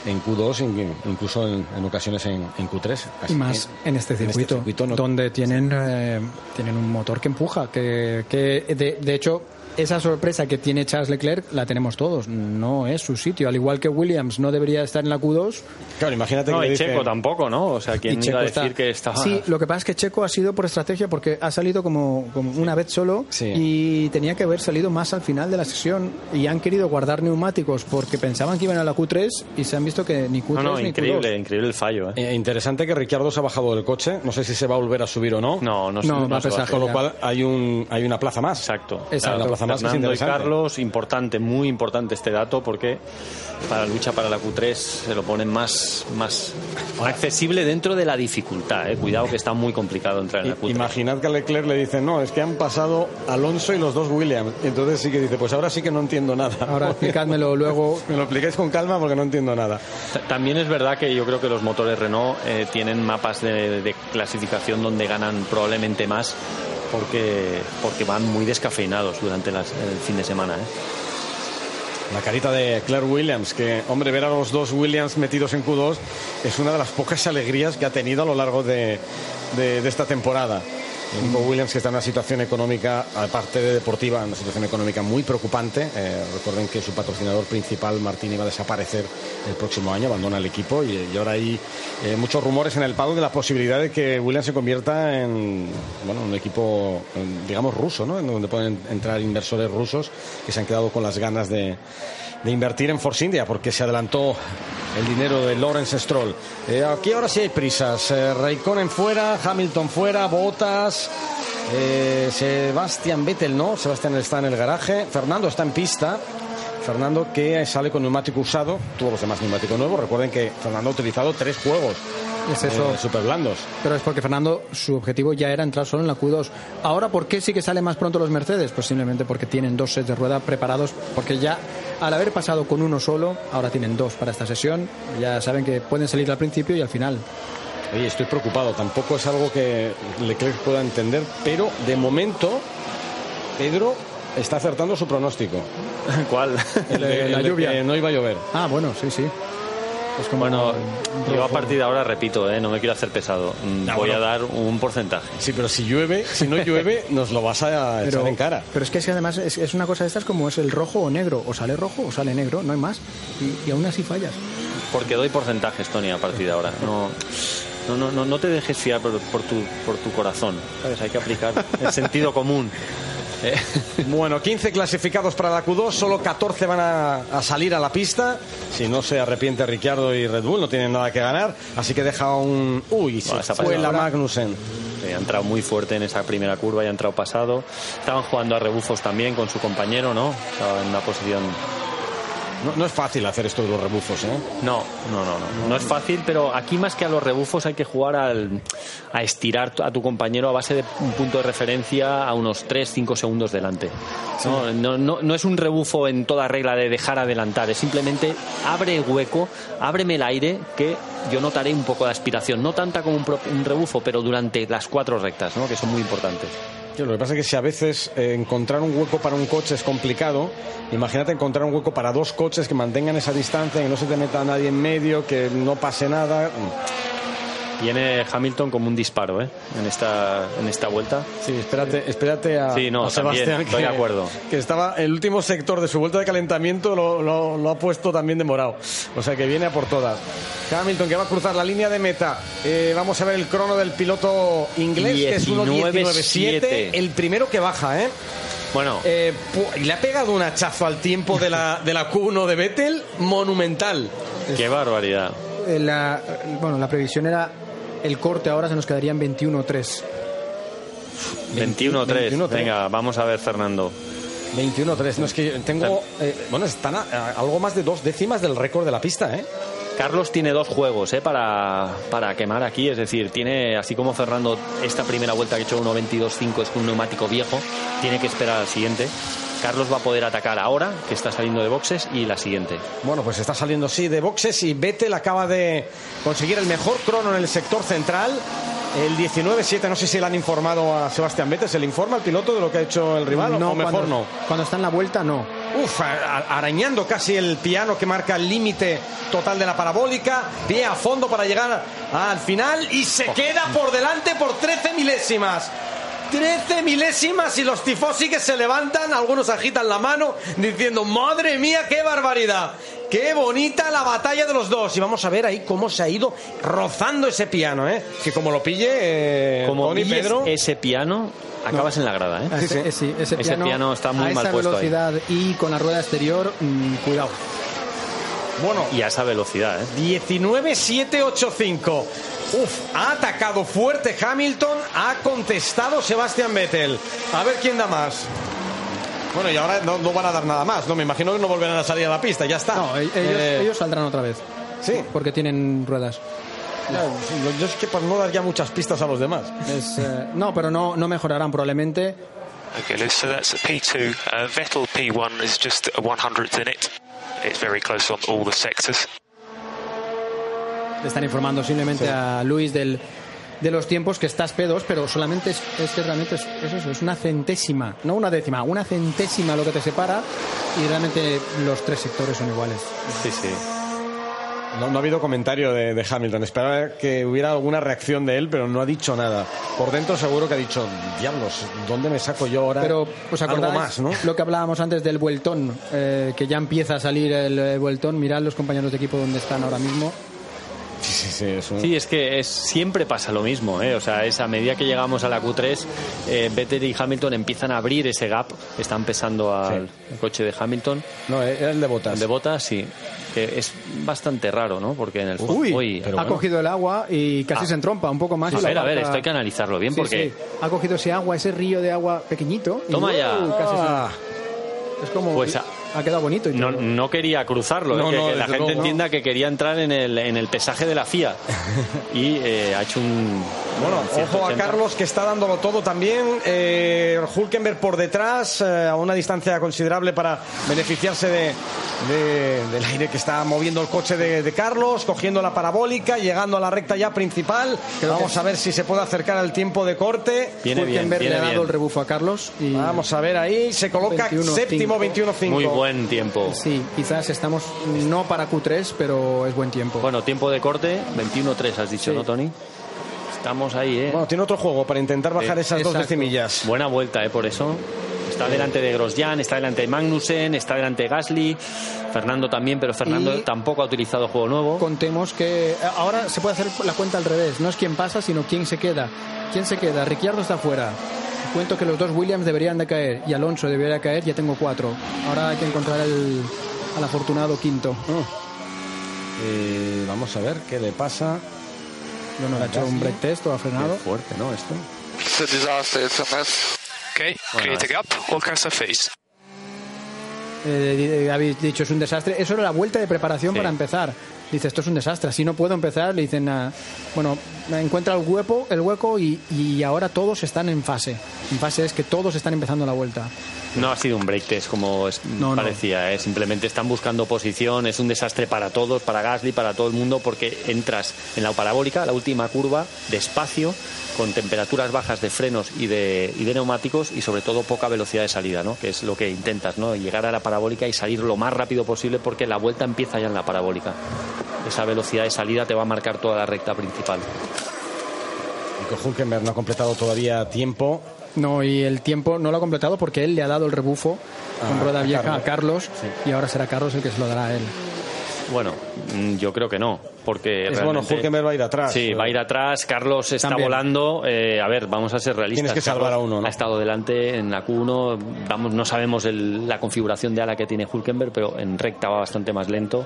en Q2, in- incluso en, en ocasiones en, en Q3. Así Y más que en este circuito, circuito no- donde tienen, eh, tienen un motor que empuja, que, que de, de hecho esa sorpresa que tiene Charles Leclerc la tenemos todos, no es su sitio, al igual que Williams no debería estar en la Q2. Claro, imagínate No, que y Checo tampoco, ¿no? O sea, ¿quién iba a decir está- que estaba...? Sí, lo que pasa es que Checo ha sido por estrategia porque ha salido como, como una vez solo Sí. y tenía que haber salido más al final de la sesión y han querido guardar neumáticos porque pensaban que iban a la Q3 y se han visto que ni Q3 No, no, ni increíble, Q2. increíble el fallo, ¿eh? Eh, interesante que Ricciardo se ha bajado del coche. No sé si se va a volver a subir o no. No, no, No, no, va a pesar. Con lo cual hay, un, hay una plaza más. Exacto. Exacto. Una plaza más que es Fernando y. Carlos, importante, muy importante este dato porque para la lucha para la Q3 se lo ponen más, más accesible dentro de la dificultad. ¿eh? Cuidado que está muy complicado entrar en la I- Q3. Imaginad que a Leclerc le dicen, no, es que han pasado Alonso y los dos Williams. Y entonces sí que dice, pues ahora sí que no entiendo nada. Ahora explicádmelo luego. Me lo explicáis con calma porque no entiendo nada. Ta- También es verdad que yo creo que los motores Renault eh, tienen mapas de, de clasificación donde ganan probablemente más porque, porque van muy descafeinados durante las- el fin de semana. ¿eh? La carita de Claire Williams, que, hombre, ver a los dos Williams metidos en Q2 es una de las pocas alegrías que ha tenido a lo largo de, esta temporada. El equipo Williams que está en una situación económica, aparte de deportiva, en una situación económica muy preocupante. Eh, recuerden que su patrocinador principal, Martín, iba a desaparecer el próximo año, abandona el equipo y, ahora hay eh, muchos rumores en el paddock de la posibilidad de que Williams se convierta en bueno, un equipo, digamos, ruso, ¿no? En donde pueden entrar inversores rusos que se han quedado con las ganas de, de invertir en Force India porque se adelantó el dinero de Lawrence Stroll. Eh, aquí ahora sí hay prisas. Eh, Raikkonen fuera, Hamilton fuera, Bottas. Eh, Sebastián Vettel no, Sebastián está en el garaje, Fernando está en pista. Fernando que sale con neumático usado, todos los demás neumáticos nuevos. Recuerden que Fernando ha utilizado tres juegos Es eso. eh, super blandos. Pero es porque Fernando, su objetivo ya era entrar solo en la Q2. Ahora, ¿por qué sí que sale más pronto los Mercedes? Pues simplemente porque tienen dos sets de rueda preparados, porque ya al haber pasado con uno solo, ahora tienen dos para esta sesión. Ya saben que pueden salir al principio y al final. Oye, estoy preocupado. Tampoco es algo que Leclerc pueda entender, pero de momento Pedro está acertando su pronóstico. ¿Cuál? El La el lluvia. que no iba a llover. Ah, bueno, sí, sí. Es como Bueno, yo a partir de ahora repito, ¿eh? no me quiero hacer pesado. Mm, Ah, Voy bueno. a dar un porcentaje. Sí, pero si llueve, si no llueve, nos lo vas a echar Pero, en cara. pero es que es que además es, es una cosa de estas como es el rojo o negro. O sale rojo o sale negro, no hay más. Y, y aún así fallas. Porque doy porcentajes, Tony, a partir de ahora. No, no, no, no, no te dejes fiar por, por tu, por tu corazón. ¿sabes? Hay que aplicar el sentido común. Eh, Bueno, 15 clasificados para la Q2, solo 14 van a, a salir a la pista. Si no se arrepiente Ricciardo y Red Bull, no tienen nada que ganar. Así que deja un. Uy, se Bueno, fue la. Magnussen. ha entrado muy fuerte en esa primera curva y ha entrado pasado. Estaban jugando a rebufos también con su compañero, ¿no? Estaba en una posición No, no es fácil hacer esto de los rebufos, ¿eh? No, no, no, no. No es fácil, pero aquí más que a los rebufos hay que jugar al, a estirar a tu compañero a base de un punto de referencia a unos 3-5 segundos delante. No, no, no, no es un rebufo en toda regla de dejar adelantar, es simplemente abre el hueco, ábreme el aire que yo notaré un poco de aspiración. No tanta como un, pro- un rebufo, pero durante las cuatro rectas, ¿no? que son muy importantes. Lo que pasa es que si a veces eh, encontrar un hueco para un coche es complicado, imagínate encontrar un hueco para dos coches que mantengan esa distancia, que no se te meta nadie en medio, que no pase nada. Viene Hamilton como un disparo ¿eh? en, esta, en esta vuelta. Sí, espérate, espérate a, Sí, no, a Sebastián, también, estoy que, de acuerdo. que estaba el último sector de su vuelta de calentamiento lo, lo- lo ha puesto también de morado. O sea que viene a por todas. Hamilton que va a cruzar la línea de meta. Eh, vamos a ver el crono del piloto inglés, que es 1.19.7, 19.7. el primero que baja, ¿eh? Bueno, Eh, le ha pegado un hachazo al tiempo de la, de la Q1 de Vettel monumental. qué barbaridad. Eh, La, bueno, la previsión era el corte ahora se nos quedaría en 21-3. 21-3. 21-3. Venga, vamos a ver, Fernando. 21-3. No es que tengo. eh, bueno, están a, a algo más de dos décimas del récord de la pista, ¿eh? Carlos tiene dos juegos ¿eh? para, para quemar aquí, es decir, tiene, así como Fernando, esta primera vuelta que ha hecho 1.22.5 es un neumático viejo, tiene que esperar al siguiente. Carlos va a poder atacar ahora, que está saliendo de boxes, y la siguiente. Bueno, pues está saliendo sí de boxes y Vettel acaba de conseguir el mejor crono en el sector central. El 19-7, no sé si le han informado a Sebastián Vettel, ¿se le informa al piloto de lo que ha hecho el rival o mejor cuando, no? Cuando está en la vuelta, no. Uf, arañando casi el piano que marca el límite total de la parabólica, pie a fondo para llegar al final y se queda por delante por 13 milésimas. 13 milésimas y los tifosi que se levantan, algunos agitan la mano diciendo, madre mía, qué barbaridad. Qué bonita la batalla de los dos. Y vamos a ver ahí cómo se ha ido rozando ese piano, ¿eh? Que como lo pille, eh, Como Tony, Pedro... ese piano, acabas en la grada. ¿eh? Ese, sí, ese piano está muy a mal esa puesto ahí. velocidad y con la rueda exterior, mm, cuidado. Bueno, Y a esa velocidad. ¿eh? 19-7-8-5. Uf, ha atacado fuerte Hamilton, ha contestado Sebastian Vettel. A ver quién da más. Bueno, y ahora no, no van a dar nada más, ¿no? Me imagino que no volverán a salir a la pista, ya está. No, e- ellos, Eh, ellos saldrán otra vez. Sí. Porque tienen ruedas. sí, yo es que por no dar ya muchas pistas a los demás. Es, eh, no, pero no, no mejorarán probablemente. Okay, Liz, so that's a P2. Uh, Vettel P1 is just a 100th in it. It's very close on all the sectors. Le están informando simplemente a Luis del, de los tiempos que estás P2, pero solamente es, es que realmente es, es eso, es una centésima, no una décima, una centésima lo que te separa y realmente los tres sectores son iguales. Sí, sí. No, no ha habido comentario de, de Hamilton. Esperaba que hubiera alguna reacción de él, pero no ha dicho nada. Por dentro seguro que ha dicho, diablos, ¿dónde me saco yo ahora Pero os algo acordáis más, no? lo que hablábamos antes del vueltón, eh, que ya empieza a salir el, vueltón. Mirad los compañeros de equipo donde están ahora mismo. Sí, sí, sí, es un- Sí, es que es, siempre pasa lo mismo, ¿eh? O sea, es a medida que llegamos a la Q3, eh, Vettel y Hamilton empiezan a abrir ese gap, están pesando al coche de Hamilton. No, era el de botas. El de Bottas, sí. Que es bastante raro, ¿no? Porque en el fondo... Uy, Uy, pero ha bueno. cogido el agua y casi Ah. se entrompa un poco más. a y la ver, a ver, esto hay que analizarlo bien Sí, porque... sí. Ha cogido ese agua, ese río de agua pequeñito. y Toma ya. ¡wow! casi se- Ah, es como. Pues a- ha quedado bonito. Y No, no quería cruzarlo, No, ¿eh? no, que la gente luego no. entienda que quería entrar en el, en el pesaje de la FIA. Y eh, ha hecho un... Bueno, un ojo a 180. Carlos que está dándolo todo también. Eh, Hulkenberg por detrás, eh, a una distancia considerable para beneficiarse de, de- del aire que está moviendo el coche de, de Carlos, cogiendo la parabólica, llegando a la recta ya principal. Vamos a ver si se puede acercar al tiempo de corte. Viene bien, Hulkenberg le ha dado bien. el rebufo a Carlos. Y Vamos a ver ahí, se coloca 21-5. séptimo, 21-5. Buen tiempo. Sí, quizás estamos no para Q3, pero es buen tiempo. Bueno, tiempo de corte, 21-3 has dicho, Sí. ¿no, Tony? Estamos ahí, ¿eh? Bueno, tiene otro juego para intentar bajar Sí, esas dos exacto. decimillas. Buena vuelta, ¿eh? Por eso. Está delante de Grosjean, está delante de Magnussen, está delante de Gasly, Fernando también, pero Fernando Y- tampoco ha utilizado juego nuevo. Contemos que eh, ahora se puede hacer la cuenta al revés. No es quién pasa, sino quién se queda. ¿Quién se queda? Ricciardo está fuera. Cuento que los dos Williams deberían de caer y Alonso debería caer. Ya tengo cuatro. Ahora hay que encontrar el, al afortunado quinto. Eh, vamos a ver qué le pasa. Bueno, le ha hecho un break test o ha Qué frenado. fuerte, ¿no? Esto. It's a disaster, it's a mess. Okay, create a gap. All cars surface. Eh, di- habéis dicho es un desastre. Eso era la vuelta de preparación Sí. para empezar. Dice, esto es un desastre, así no puedo empezar. Le dicen, ah, bueno, encuentra el hueco, el hueco y, y ahora todos están en fase. En fase es que todos están empezando la vuelta. No ha sido un break test como es- No, no. parecía, ¿eh? simplemente están buscando posición, es un desastre para todos, para Gasly, para todo el mundo, porque entras en la parabólica, la última curva, despacio, con temperaturas bajas de frenos y de, y de neumáticos y sobre todo poca velocidad de salida, ¿no? que es lo que intentas, ¿no? llegar a la parabólica y salir lo más rápido posible porque la vuelta empieza ya en la parabólica. Esa velocidad de salida te va a marcar toda la recta principal. Nico Hulkenberg no ha completado todavía tiempo. No, y el tiempo no lo ha completado porque él le ha dado el rebufo con Ah, rueda a vieja Carlos. a Carlos y ahora será Carlos el que se lo dará a él. Bueno, mm, yo creo que no, porque Es bueno, Hulkenberg va a ir atrás. Sí, va a ir atrás. Carlos está También. volando. Eh, a ver, vamos a ser realistas. Tienes que salvar Carlos a uno, ¿no? Ha estado delante en la Q1. Vamos, no sabemos el- la configuración de ala que tiene Hulkenberg, pero en recta va bastante más lento.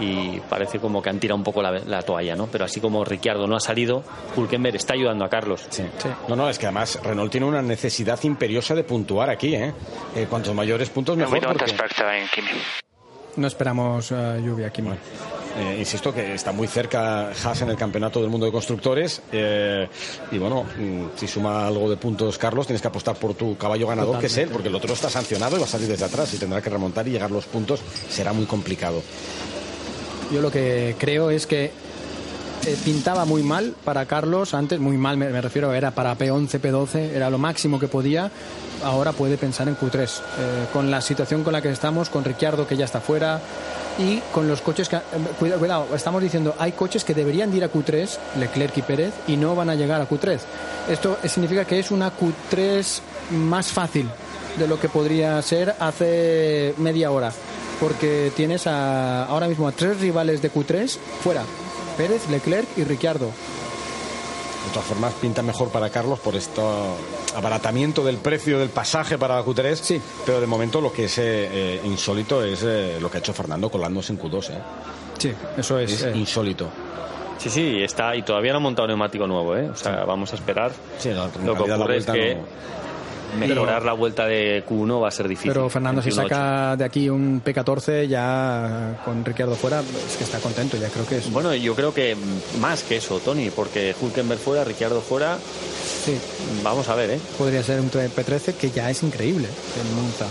Y parece como que han tirado un poco la, la toalla, ¿no? Pero así como Ricciardo no ha salido, Hulkenberg está ayudando a Carlos. Sí. No, no, es que además Renault tiene una necesidad imperiosa de puntuar aquí, ¿eh? Eh, cuantos mayores puntos mejor. Porque, expect rain, Kimi. No esperamos eh, lluvia aquí. eh, insisto que está muy cerca Haas en el campeonato del mundo de constructores. eh, y bueno, mm, si suma algo de puntos Carlos, tienes que apostar por tu caballo ganador, que es él, porque el otro está sancionado y va a salir desde atrás y tendrá que remontar y llegar los puntos. Será muy complicado. Yo lo que creo es que eh, pintaba muy mal para Carlos antes, muy mal me, refiero, era para P11, P12, era lo máximo que podía. Ahora puede pensar en Q3. Eh, con la situación con la que estamos, con Ricciardo que ya está fuera y con los coches que. eh, cuidado, estamos diciendo, hay coches que deberían de ir a Q3, Leclerc y Pérez, y no van a llegar a Q3. Esto significa que es una Q3 más fácil de lo que podría ser hace media hora. Porque tienes a- ahora mismo a tres rivales de Q3 fuera. Pérez, Leclerc y Ricciardo. De todas formas, pinta mejor para Carlos por este abaratamiento del precio del pasaje para la Q3. Sí. Pero de momento lo que es eh, eh, insólito es eh, lo que ha hecho Fernando colándose en Q2. ¿eh? Sí, eso es. Es eh, insólito. Sí, sí, está y todavía no ha montado neumático nuevo, ¿eh? O sea, vamos a esperar. Sí, no, en Lo que la ocurre es que no- mejorar la vuelta de Q1 va a ser difícil. pero Fernando, si 21.8. saca de aquí un P14 ya con Ricciardo fuera, es que está contento, ya creo que es. Bueno, yo creo que más que eso, Tony, porque Hulkenberg fuera, Ricciardo fuera, Sí, vamos a ver, ¿eh? podría ser un P13 que ya es increíble en Monza.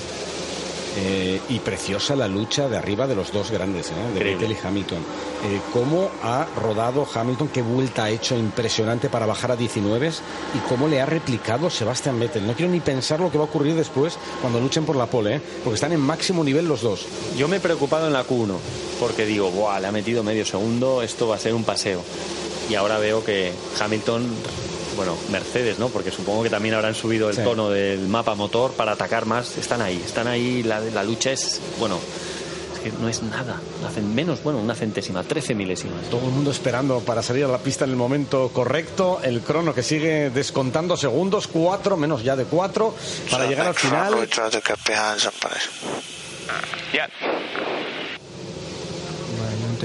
Eh, y preciosa la lucha de arriba de los dos grandes, ¿eh? de. Vettel y Hamilton. Eh, ¿Cómo ha rodado Hamilton? ¿Qué vuelta ha hecho impresionante para bajar a 19? ¿Y cómo le ha replicado Sebastian Vettel? No quiero ni pensar lo que va a ocurrir después cuando luchen por la pole, ¿eh? porque están en máximo nivel los dos. Yo me he preocupado en la Q1, porque digo, Buah, le ha metido medio segundo, esto va a ser un paseo. Y ahora veo que Hamilton, bueno, Mercedes, ¿no? Porque supongo que también habrán subido el Sí. tono del mapa motor para atacar más. Están ahí, están ahí, la, la lucha es, bueno, es que no es nada. Hacen menos, bueno, una centésima, 13 milésimas. Todo el mundo esperando para salir a la pista en el momento correcto. El crono que sigue descontando segundos, cuatro, menos ya de cuatro, para llegar al final. Yeah.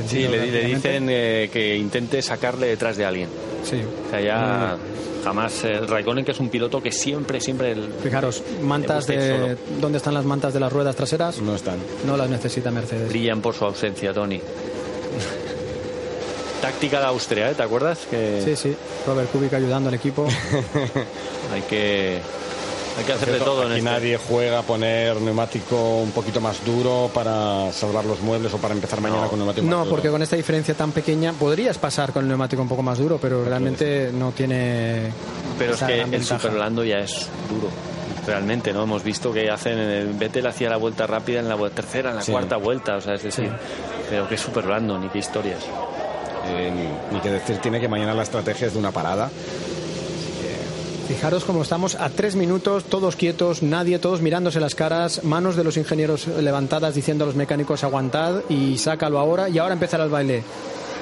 Sí, le, dicen eh, que intente sacarle detrás de alguien. Sí. O sea, ya jamás. eh, Raikkonen, que es un piloto que siempre, siempre. el- Fijaros, mantas de... ¿Dónde están las mantas de las ruedas traseras? No están. No las necesita Mercedes. brillan por su ausencia, Tony. Táctica de Austria, ¿eh? ¿te acuerdas? Que Sí, sí. Robert Kubica ayudando al equipo. hay que hay que hacer de todo en este. nadie juega a poner neumático un poquito más duro para salvar los muebles o para empezar mañana con neumático más No, duro. porque con esta diferencia tan pequeña podrías pasar con el neumático un poco más duro, pero realmente no tiene. Pero es que gran el ventaja. Super Orlando ya es duro. Realmente, ¿no? Hemos visto que hacen el Vettel hacía la vuelta rápida en la tercera, en la Sí. cuarta vuelta, o sea, es decir, pero que es Super Orlando, ni qué historias. Eh, ni que decir tiene que mañana la estrategia es de una parada. Fijaros cómo estamos a tres minutos, todos quietos, nadie, todos mirándose las caras, manos de los ingenieros levantadas diciendo a los mecánicos aguantad y sácalo ahora y ahora empezará el baile.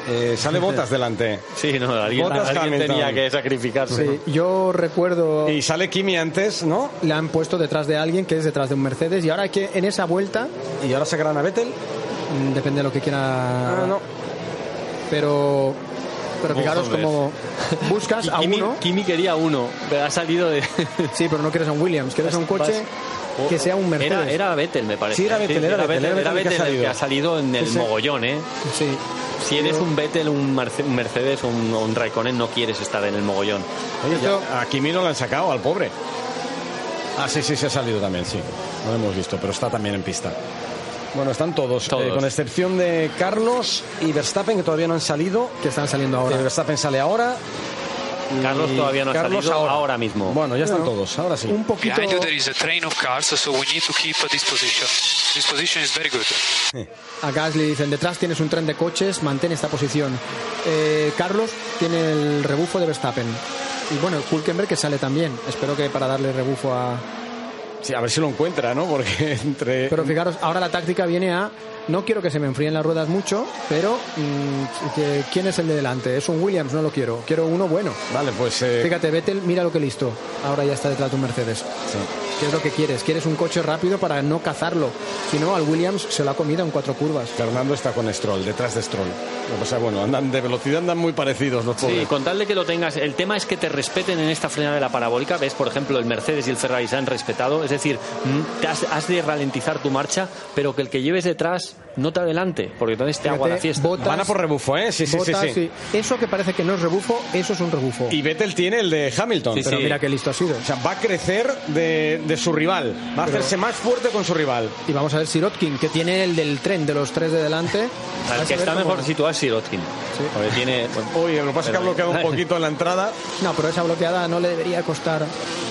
Eh, sale botas delante. Sí, no, alguien, Bottas alguien tenía que sacrificarse. Sí, yo recuerdo Y sale Kimi antes, ¿no? le han puesto detrás de alguien que es detrás de un Mercedes y ahora que en esa vuelta Y ahora sacarán a Vettel. mm, depende de lo que quiera Ah, no. pero pero fijaros como buscas a Kimi, uno Kimi quería uno, pero ha salido de. sí pero no quieres a un Williams quieres a un coche que sea un Mercedes Era, era Vettel, me parece. Sí, era Vettel, era Vettel, era era Vettel el que ha Vettel el que ha salido en el Sí, sí. mogollón, ¿eh? sí Si eres un Vettel, un Mercedes o un, un Raikkonen, no quieres estar en el mogollón. Oye, Esto- ya- a Kimi no lo han sacado, al pobre. Ah, sí, sí, se ha salido también, sí. No lo hemos visto, pero está también en pista. Bueno, están todos, Todos. eh, con excepción de Carlos y Verstappen, que todavía no han salido. que están saliendo Eh, ahora Verstappen sale ahora. Carlos todavía no ha Carlos salido ahora, mismo. Bueno, ya están todos, ahora sí. un poquito Behind you there is a train of cars, so we need to keep this position. This position is very good. A Gasly dicen, detrás tienes un tren de coches, mantén esta posición. Eh, Carlos tiene el rebufo de Verstappen. Y bueno, Hulkenberg que sale también. Espero que para darle rebufo a... Sí, a ver si lo encuentra, ¿no? Porque entre... Pero fijaros, ahora la táctica viene a... No quiero que se me enfríen las ruedas mucho, pero mm, ¿quién es el de delante? Es un Williams, no lo quiero. Quiero uno bueno. Vale, pues... eh, Fíjate, Vettel, mira lo que listo. Ahora ya está detrás de un Mercedes. sí. ¿Qué es lo que quieres? ¿Quieres un coche rápido para no cazarlo? Si no, al Williams se lo ha comido en cuatro curvas. Fernando está con Stroll, detrás de Stroll. O sea, bueno, andan de velocidad andan muy parecidos los Sí, pobres. con tal de que lo tengas. El tema es que te respeten en esta frenada de la parabólica. Ves, por ejemplo, el Mercedes y el Ferrari se han respetado. Es decir, mm, has, has de ralentizar tu marcha, pero que el que lleves detrás no te adelante, porque entonces te agua la fiesta. Bottas- Van a por rebufo, ¿eh? Sí, sí, sí, Bottas, sí. sí. Eso que parece que no es rebufo, eso es un rebufo. Y Vettel tiene el de Hamilton. Sí, Pero sí. mira qué listo ha sido. O sea, va a crecer de, de su rival. Va a hacerse más fuerte con su rival. Y vamos a ver Sirotkin, que tiene el del tren de los tres de delante. Vas El a que está mejor situado es Sirotkin. Porque tiene. Oye, lo que pasa es que ha Pero- bloqueado un poquito en la entrada. No, pero esa bloqueada no le debería costar.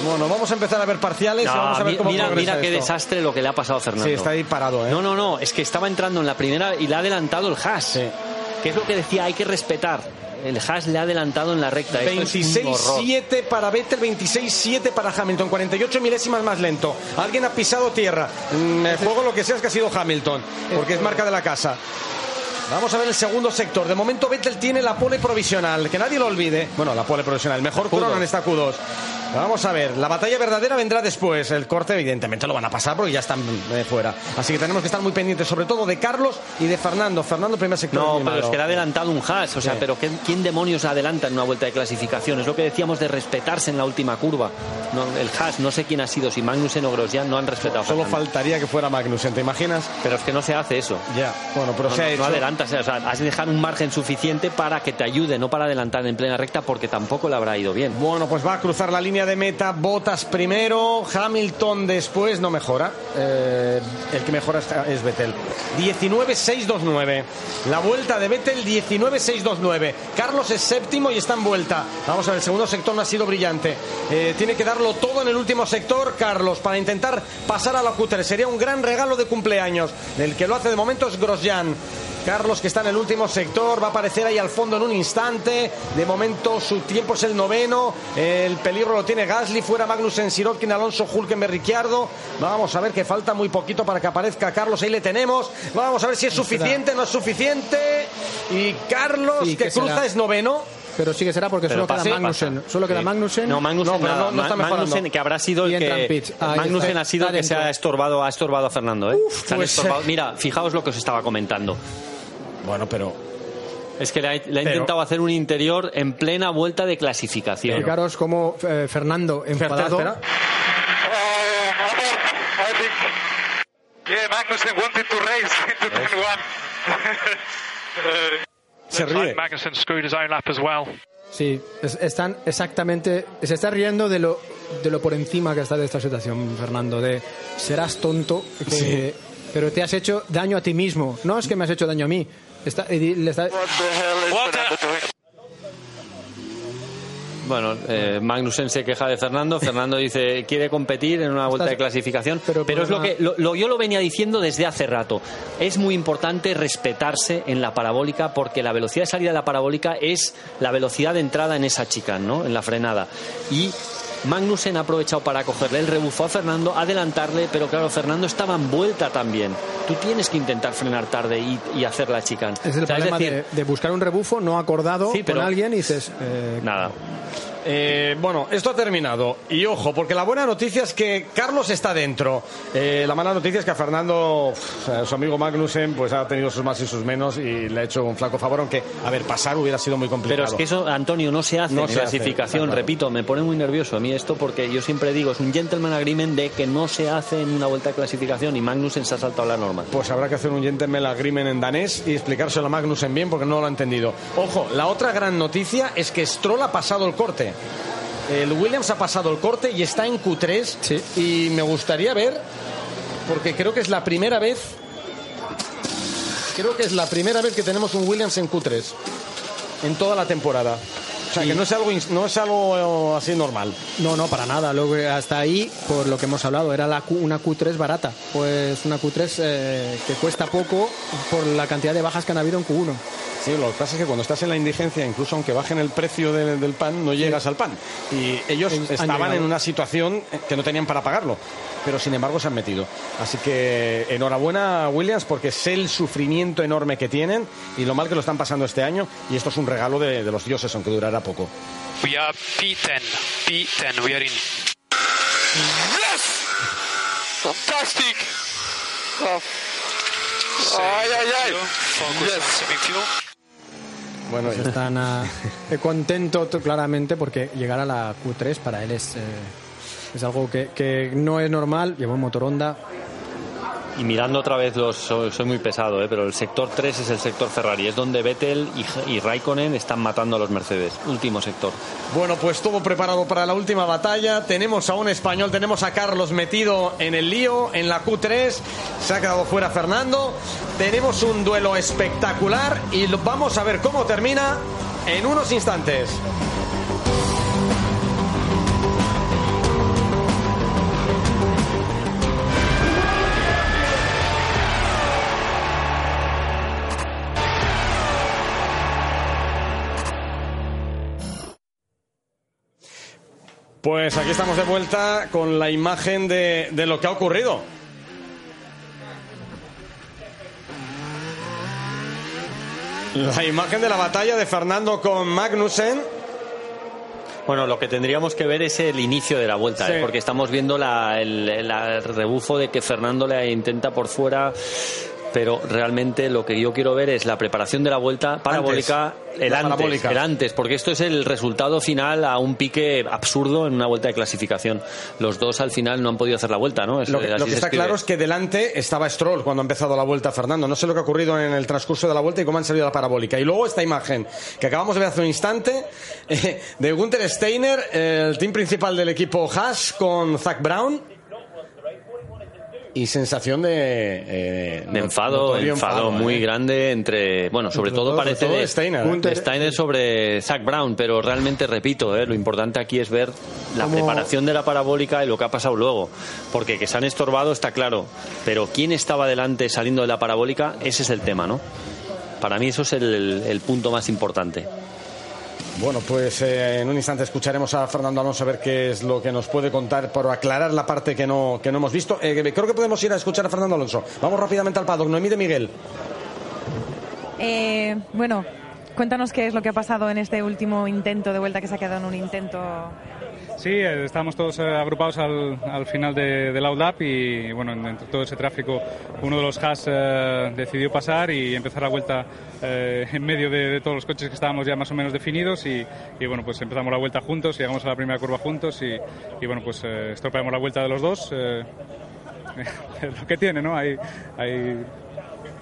Bueno, vamos a empezar a ver parciales y No, vamos a ver cómo mira, mira qué esto. desastre lo que le ha pasado a Fernando. Sí, está ahí parado, ¿eh? No, no, no, es que estaba entrando en la primera y le ha adelantado el Haas. Sí. Que es lo que decía, hay que respetar. El Haas le ha adelantado en la recta. Esto es un horror. 26-7 para Vettel, 26-7 para Hamilton, 48 milésimas más lento. Alguien ha pisado tierra. Mm, Me juego lo que sea es que ha sido Hamilton, porque es marca de la casa. Vamos a ver el segundo sector. De momento Vettel tiene la pole provisional, que nadie lo olvide. Bueno, la pole provisional, mejor crono en esta Q2. Vamos a ver, la batalla verdadera vendrá después. El corte, evidentemente, lo van a pasar porque ya están eh, fuera. Así que tenemos que estar muy pendientes, sobre todo de Carlos y de Fernando. Fernando, primer sector. No, pero es que le ha adelantado un Haas. O sea, Sí. pero ¿qué- ¿quién demonios adelanta en una vuelta de clasificación? Es lo que decíamos de respetarse en la última curva. No, el Haas, no sé quién ha sido, si Magnussen o Grosjean no han respetado. a Solo Fernando. faltaría que fuera Magnussen, ¿te imaginas? Pero es que no se hace eso. Ya, bueno, pero No, se ha hecho. no adelantas, o sea, has de dejar un margen suficiente para que te ayude, no para adelantar en plena recta, porque tampoco le habrá ido bien. Bueno, pues va a cruzar la línea de meta. Botas primero, Hamilton después. No mejora. Eh, el que mejora es Vettel. 19-6-2-9. La vuelta de Vettel, 19-6-2-9. Carlos es séptimo y está en vuelta. Vamos a ver, el segundo sector no ha sido brillante. Eh, tiene que darlo todo en el último sector, Carlos, para intentar pasar a la Q3. Sería un gran regalo de cumpleaños. El que lo hace de momento es Grosjean. Carlos que está en el último sector, va a aparecer ahí al fondo en un instante. De momento su tiempo es el noveno. El peligro lo tiene Gasly, fuera Magnussen, Sirotkin, Alonso, Hulkenberg, Ricciardo. Vamos a ver que falta muy poquito para que aparezca Carlos. Ahí le tenemos. Vamos a ver si es suficiente, no es suficiente. Y Carlos Sí, que ¿qué cruza será? es noveno. Pero sí que será porque Pero solo queda Magnussen. pasa. Solo queda Sí. Magnussen. No, Magnussen, No, pero no- no está. Magnussen, que habrá sido el que. pits. Ah, Magnussen está- ha sido el que se ha estorbado, ha estorbado a Fernando. ¿eh? Se han pues, estorbado. Mira, fijaos lo que os estaba comentando. Bueno, pero Es que le ha, le ha Pero- intentado hacer un interior en plena vuelta de clasificación. Fijaros cómo eh, Fernando enfadado. espera. I think, yeah, Magnussen wanted to race into turn one. Se ríe. like Magnussen screwed his own lap as well. Sí, es- están exactamente. Se está riendo de lo, de lo por encima que está de esta situación, Fernando. De serás tonto, que- pero te has hecho daño a ti mismo. No es que me has hecho daño a mí. Está, le está-? Bueno, eh, Magnussen se queja de Fernando. Fernando dice quiere competir en una vuelta Estás- de clasificación, pero, pero es lo que lo- lo- yo lo venía diciendo desde hace rato. Es muy importante respetarse en la parabólica porque la velocidad de salida de la parabólica es la velocidad de entrada en esa chica, ¿no? En la frenada y Magnussen ha aprovechado para cogerle el rebufo a Fernando, adelantarle, pero claro, Fernando estaba en vuelta también. Tú tienes que intentar frenar tarde y, y hacer la chicane. es el O sea, problema decir, de, de buscar un rebufo no acordado Sí, pero- con alguien y dices. eh, Nada. Eh, bueno, esto ha terminado. Y ojo, porque la buena noticia es que Carlos está dentro. Eh, la mala noticia es que a Fernando, su amigo Magnussen, pues ha tenido sus más y sus menos y le ha hecho un flaco favor, aunque, a ver, pasar hubiera sido muy complicado. Pero es que eso, Antonio, no se hace No en se clasificación. Repito, me pone muy nervioso a mí esto porque yo siempre digo, es un gentleman agreement de que no se hace en una vuelta de clasificación y Magnussen se ha saltado la norma. Pues habrá que hacer un gentleman agreement en danés y explicárselo a Magnussen bien porque no lo ha entendido. Ojo, la otra gran noticia es que Stroll ha pasado el corte. El Williams ha pasado el corte y está en Q3. Sí. Y me gustaría ver, porque creo que es la primera vez. Creo que es la primera vez que tenemos un Williams en Q3 en toda la temporada. O sea, que no es algo, no es algo eh, así normal. No, no, para nada. Luego, hasta ahí, por lo que hemos hablado, era la Q- una Q3 barata. Pues una Q3 eh, que cuesta poco por la cantidad de bajas que han habido en Q1. Sí, lo que pasa es que cuando estás en la indigencia, incluso aunque bajen el precio de- del pan, no llegas al pan. Y ellos han estaban llegado. en una situación que no tenían para pagarlo, pero sin embargo se han metido. Así que enhorabuena Williams porque sé el sufrimiento enorme que tienen y lo mal que lo están pasando este año. Y esto es un regalo de, de los dioses, aunque durará poco. We are P10. P10. We are in. Yes! Fantastic! Oh. Ay, ay, ay. Yes. Bueno, y- Están eh, contento claramente porque llegar a la Q3 para él es, eh, es algo que, que no es normal. Lleva un motor Honda. Y mirando otra vez, los, soy, muy pesado, ¿eh? pero el sector 3 es el sector Ferrari, es donde Vettel y, Raikkonen están matando a los Mercedes. Último sector. Bueno, pues todo preparado para la última batalla. Tenemos a un español, tenemos a Carlos metido en el lío, en la Q3. Se ha quedado fuera Fernando. Tenemos un duelo espectacular y vamos a ver cómo termina en unos instantes. Pues aquí estamos de vuelta con la imagen de, de lo que ha ocurrido. La imagen de la batalla de Fernando con Magnussen. Bueno, lo que tendríamos que ver es el inicio de la vuelta, Sí. ¿eh? porque estamos viendo la- el, el- el rebufo de que Fernando le intenta por fuera, pero realmente lo que yo quiero ver es la preparación de la vuelta parabólica, el La antes, parabólica. el antes, porque esto es el resultado final a un pique absurdo en una vuelta de clasificación. Los dos al final no han podido hacer la vuelta, ¿no? Es- Lo que, lo está claro es que delante estaba Stroll cuando ha empezado la vuelta Fernando. No sé lo que ha ocurrido en el transcurso de la vuelta y cómo han salido la parabólica. Y luego esta imagen que acabamos de ver hace un instante eh, de Gunther Steiner, el team principal del equipo Haas con Zach Brown. Y sensación de... eh, de enfado, enfado muy ¿eh? grande entre, bueno, sobre Entre todo todo- parece todo de Steiner, ¿eh? de Steiner sobre Zach Brown, pero realmente repito, ¿eh? lo importante aquí es ver la Como- preparación de la parabólica y lo que ha pasado luego, porque que se han estorbado está claro, pero quién estaba delante saliendo de la parabólica, ese es el tema, ¿no? Para mí eso es el, el punto más importante. Bueno, pues eh, en un instante escucharemos a Fernando Alonso a ver qué es lo que nos puede contar por aclarar la parte que no, que no hemos visto. Eh, creo que podemos ir a escuchar a Fernando Alonso. Vamos rápidamente al paddock. Noemí de Miguel. Eh, bueno, cuéntanos qué es lo que ha pasado en este último intento de vuelta que se ha quedado en un intento. Sí, eh, estamos todos eh, agrupados al, al final de, del outlap y bueno, entre todo ese tráfico uno de los Haas eh, decidió pasar y empezar la vuelta eh, en medio de, todos los coches que estábamos ya más o menos definidos y, y, bueno, pues empezamos la vuelta juntos, llegamos a la primera curva juntos y, y bueno, pues eh, estropeamos la vuelta de los dos. eh, lo que tiene, ¿no? Hay, hay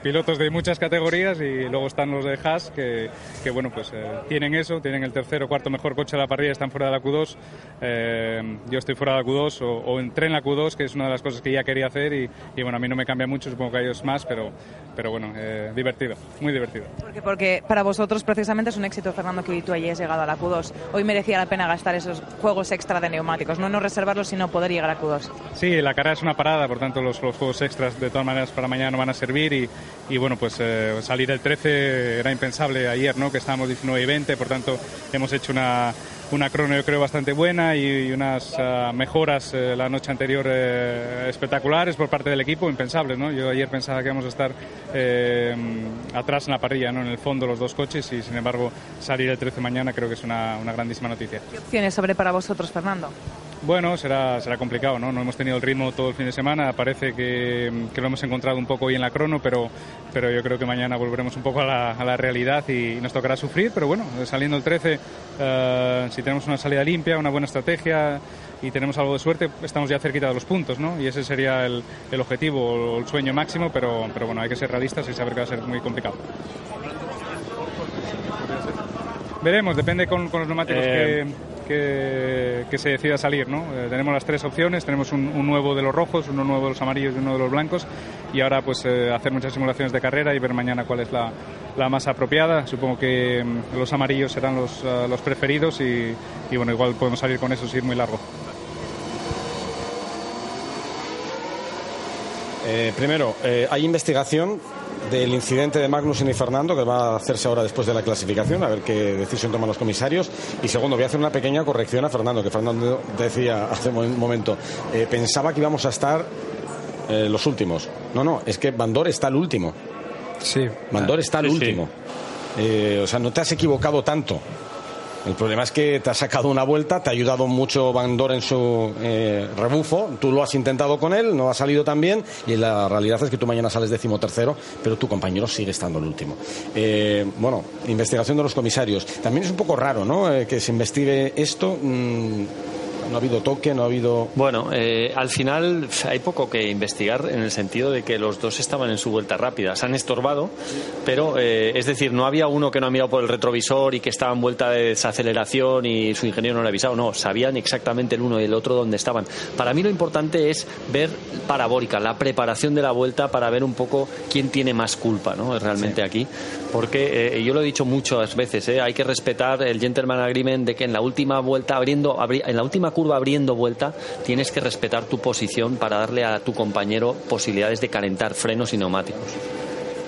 pilotos de muchas categorías y luego están los de Haas que, que bueno, pues eh, tienen eso, tienen el tercero o cuarto mejor coche de la parrilla, están fuera de la Q2. Eh, yo estoy fuera de la Q2 o, o, entré en la Q2, que es una de las cosas que ya quería hacer y, y bueno, a mí no me cambia mucho, supongo que a ellos más, pero, pero bueno, eh, divertido, muy divertido. Porque, porque para vosotros precisamente es un éxito, Fernando, que tú hayas llegado a la Q2. Hoy merecía la pena gastar esos juegos extra de neumáticos, no no reservarlos, sino poder llegar a Q2. Sí, la carrera es una parada, por tanto los, los juegos extras de todas maneras para mañana no van a servir y, y bueno, pues eh, salir el 13 era impensable ayer, ¿no? Que estábamos 19 y 20, por tanto hemos hecho una, una crono yo creo bastante buena y, unas uh, mejoras eh, la noche anterior eh, espectaculares por parte del equipo, impensables, ¿no? Yo ayer pensaba que íbamos a estar atrás en la parrilla, ¿no? En el fondo los dos coches y sin embargo salir el 13 mañana creo que es una, una grandísima noticia. ¿Qué opciones sobre para vosotros, Fernando? Bueno, será, será complicado, ¿no? No hemos tenido el ritmo todo el fin de semana. Parece que, que, lo hemos encontrado un poco hoy en la crono, pero, pero yo creo que mañana volveremos un poco a la, a la realidad y, y, nos tocará sufrir. Pero bueno, saliendo el 13, uh, si tenemos una salida limpia, una buena estrategia y tenemos algo de suerte, estamos ya cerquita de los puntos, ¿no? Y ese sería el, el objetivo o el sueño máximo, pero, pero bueno, hay que ser realistas y saber que va a ser muy complicado. Veremos, depende con, con los neumáticos eh... que que, se decida salir. ¿no? Eh, tenemos las tres opciones, tenemos un, nuevo de los rojos, uno nuevo de los amarillos y uno de los blancos y ahora pues eh, hacer muchas simulaciones de carrera y ver mañana cuál es la, la más apropiada. Supongo que um, los amarillos serán los, uh, los preferidos y, bueno, igual podemos salir con eso si ir muy largo. Eh, primero, hay investigación del incidente de Magnussen y Fernando, que va a hacerse ahora después de la clasificación, a ver qué decisión toman los comisarios. Y segundo, voy a hacer una pequeña corrección a Fernando, que Fernando decía hace un momento, eh, pensaba que íbamos a estar eh, los últimos. No, no, es que Bandor está el último. Sí. Bandor está el Sí, sí. último. Eh, o sea, no te has equivocado tanto. El problema es que te ha sacado una vuelta, te ha ayudado mucho Bandor en su eh, rebufo, tú lo has intentado con él, no ha salido tan bien y la realidad es que tú mañana sales decimotercero, pero tu compañero sigue estando el último. Eh, bueno, investigación de los comisarios. También es un poco raro, ¿no? Eh, que se investigue esto. Mmm, no ha habido toque, no ha habido. Bueno, eh, al final hay poco que investigar en el sentido de que los dos estaban en su vuelta rápida. Se han estorbado, pero eh, es decir, no había uno que no ha mirado por el retrovisor y que estaba en vuelta de desaceleración y su ingeniero no le ha avisado. No, sabían exactamente el uno y el otro dónde estaban. Para mí lo importante es ver parabólica, la preparación de la vuelta para ver un poco quién tiene más culpa, ¿no? Realmente sí. aquí. Porque eh, yo lo he dicho muchas veces, hay que respetar el gentleman agreement de que en la última vuelta abriendo, abri en la última curva abriendo vuelta, tienes que respetar tu posición para darle a tu compañero posibilidades de calentar frenos y neumáticos.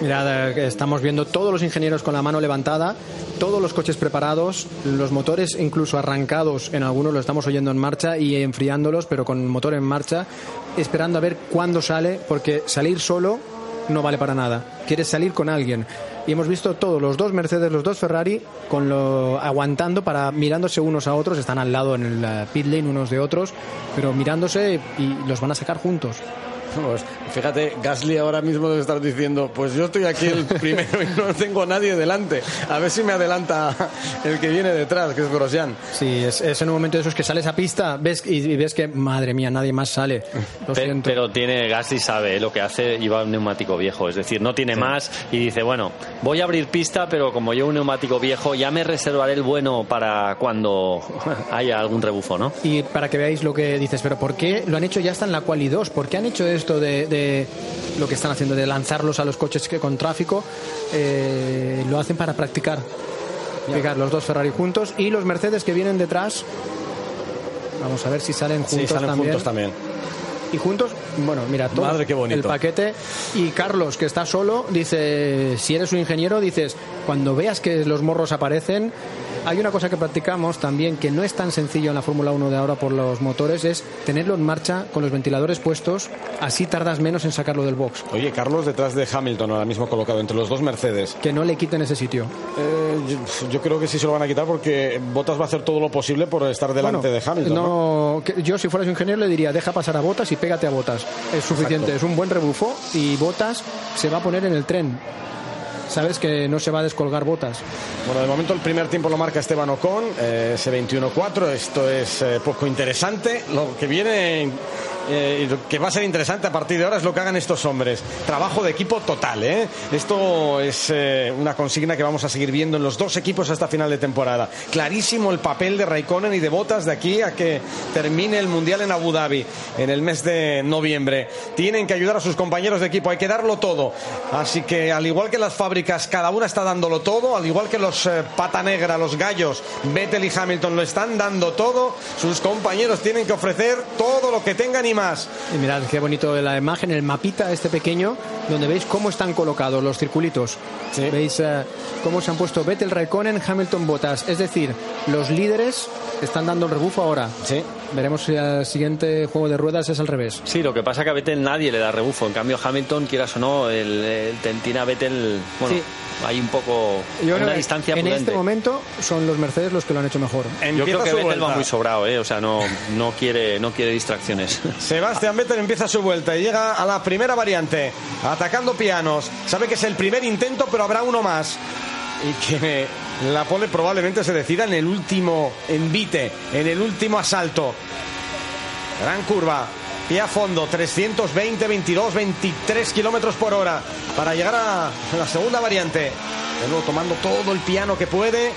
Mirad, estamos viendo todos los ingenieros con la mano levantada, todos los coches preparados, los motores incluso arrancados, en algunos lo estamos oyendo en marcha y enfriándolos, pero con motor en marcha, esperando a ver cuándo sale, porque salir solo no vale para nada. Quieres salir con alguien. Y hemos visto todos, los dos Mercedes, los dos Ferrari, con lo, aguantando para mirándose unos a otros. Están al lado en el pit lane unos de otros, pero mirándose y los van a sacar juntos. Pues, fíjate, Gasly ahora mismo debe estar diciendo, pues yo estoy aquí el primero y no tengo a nadie delante. A ver si me adelanta el que viene detrás, que es Grosjean. Sí, es, es, en un momento de esos que sales a pista ves y, y ves que, madre mía, nadie más sale. Lo pero, pero, tiene, Gasly sabe lo que hace, lleva un neumático viejo. Es decir, no tiene sí. más y dice, bueno, voy a abrir pista, pero como llevo un neumático viejo, ya me reservaré el bueno para cuando haya algún rebufo, ¿no? Y para que veáis lo que dices, pero ¿por qué lo han hecho ya hasta en la quali 2? ¿Por qué han hecho esto de, de lo que están haciendo, de lanzarlos a los coches que con tráfico? Eh, lo hacen para practicar. Pegar los dos Ferrari juntos y los Mercedes que vienen detrás. Vamos a ver si salen juntos sí, salen también. juntos también. y juntos, bueno, mira, todo Madre, qué bonito. el paquete. Y Carlos, que está solo, dice, si eres un ingeniero, dices, cuando veas que los morros aparecen, hay una cosa que practicamos también que no es tan sencillo en la Fórmula 1 de ahora por los motores, es tenerlo en marcha con los ventiladores puestos, así tardas menos en sacarlo del box. Oye, Carlos detrás de Hamilton, ahora mismo colocado entre los dos Mercedes. Que no le quiten ese sitio. Eh, yo, yo creo que sí se lo van a quitar porque Bottas va a hacer todo lo posible por estar delante Bueno, de Hamilton. ¿no? no, que yo si fueras un ingeniero le diría deja pasar a Botas y pégate a Botas. Es suficiente, Exacto. es un buen rebufo y Botas se va a poner en el tren. Sabes que no se va a descolgar Botas. Bueno, de momento el primer tiempo lo marca Esteban Ocon, eh, ese 21-4. Esto es eh, poco interesante. Lo que viene, eh, que va a ser interesante a partir de ahora es lo que hagan estos hombres. Trabajo de equipo total, ¿eh? Esto es eh, una consigna que vamos a seguir viendo en los dos equipos hasta final de temporada. Clarísimo el papel de Raikkonen y de Botas de aquí a que termine el Mundial en Abu Dhabi en el mes de noviembre. Tienen que ayudar a sus compañeros de equipo, hay que darlo todo. Así que al igual que las fábricas, cada una está dándolo todo, al igual que los eh, pata negra, los gallos, Vettel y Hamilton lo están dando todo, sus compañeros tienen que ofrecer todo lo que tengan y más. Y mirad qué bonito la imagen, el mapita este pequeño, donde veis cómo están colocados los circulitos. Veis eh, cómo se han puesto Vettel, Raikkonen, Hamilton, Botas. Es decir, los líderes están dando el rebufo ahora. Sí. Veremos si el siguiente juego de ruedas es al revés. Sí, lo que pasa que a Vettel nadie le da rebufo. En cambio, Hamilton, quieras o no, el, el tentina Vettel, bueno, Sí. hay un poco Yo creo una que distancia en prudente. este momento son los Mercedes los que lo han hecho mejor. Yo creo que Vettel va muy sobrado, ¿eh? o sea, no, no quiere, no quiere distracciones. Sebastián Vettel empieza su vuelta y llega a la primera variante, atacando pianos. Sabe que es el primer intento, pero habrá uno más. Y que la pole probablemente se decida en el último envite, en el último asalto. Gran curva, pie a fondo, 320, 22, 23 kilómetros por hora para llegar a la segunda variante. De nuevo tomando todo el piano que puede.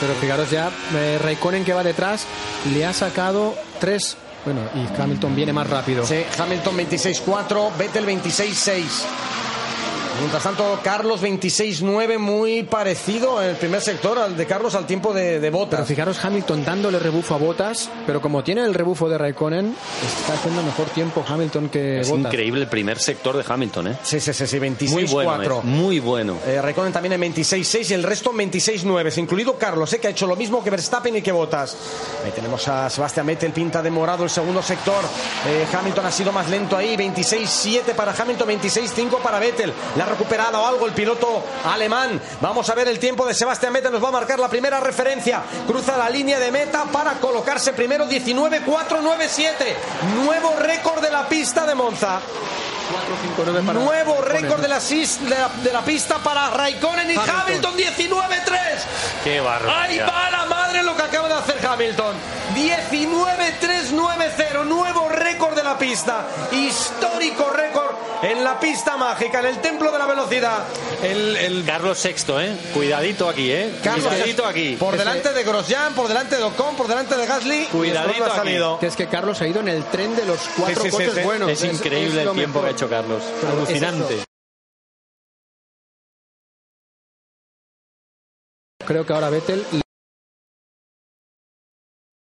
Pero fijaros ya, eh, Raikkonen que va detrás le ha sacado tres. Bueno, y Hamilton viene más rápido. Sí, Hamilton 26-4, Vettel 26-6. Mientras tanto, Carlos 26-9, muy parecido en el primer sector al de Carlos al tiempo de, de Pero Botas. fijaros Hamilton dándole rebufo a Botas, pero como tiene el rebufo de Raikkonen, está haciendo mejor tiempo Hamilton que es Bottas. increíble el primer sector de Hamilton, ¿eh? Sí, sí, sí, sí, Muy bueno, 26-4. ¿eh? muy bueno. Eh, Raikkonen también en 26-6 y el resto en 26-9, incluido Carlos, eh, que ha hecho lo mismo que Verstappen y que Botas. Ahí tenemos a Sebastián Vettel, pinta de morado el segundo sector. Eh, Hamilton ha sido más lento ahí, 26-7 para Hamilton, 26-5 para Vettel. Ha recuperado algo el piloto alemán. Vamos a ver el tiempo de Sebastián Vettel, nos va a marcar la primera referencia. Cruza la línea de meta para colocarse primero 19-4-9-7. Nuevo récord de la pista de Monza. 4-5-9 para Nuevo récord de la, de la, de la pista para Raikkonen y Hamilton, Hamilton. 19-3. Qué barbaridad. Ahí va la madre lo que acaba de hacer Hamilton. 19-3-9-0. Nuevo récord de la pista. Histórico récord en la pista mágica, en el templo de la velocidad. El, el Carlos Sexto, ¿eh? Cuidadito aquí, ¿eh? Carlos Cuidadito aquí. Por delante de Grosjean, por delante de Ocon, por delante de Gasly. Cuidadito ha salido. Que es que Carlos ha ido en el tren de los cuatro Sí, sí, sí, coches sí. buenos. Es increíble lo el tiempo mejor. que ha hecho Carlos. Es Alucinante. eso. Creo que ahora Vettel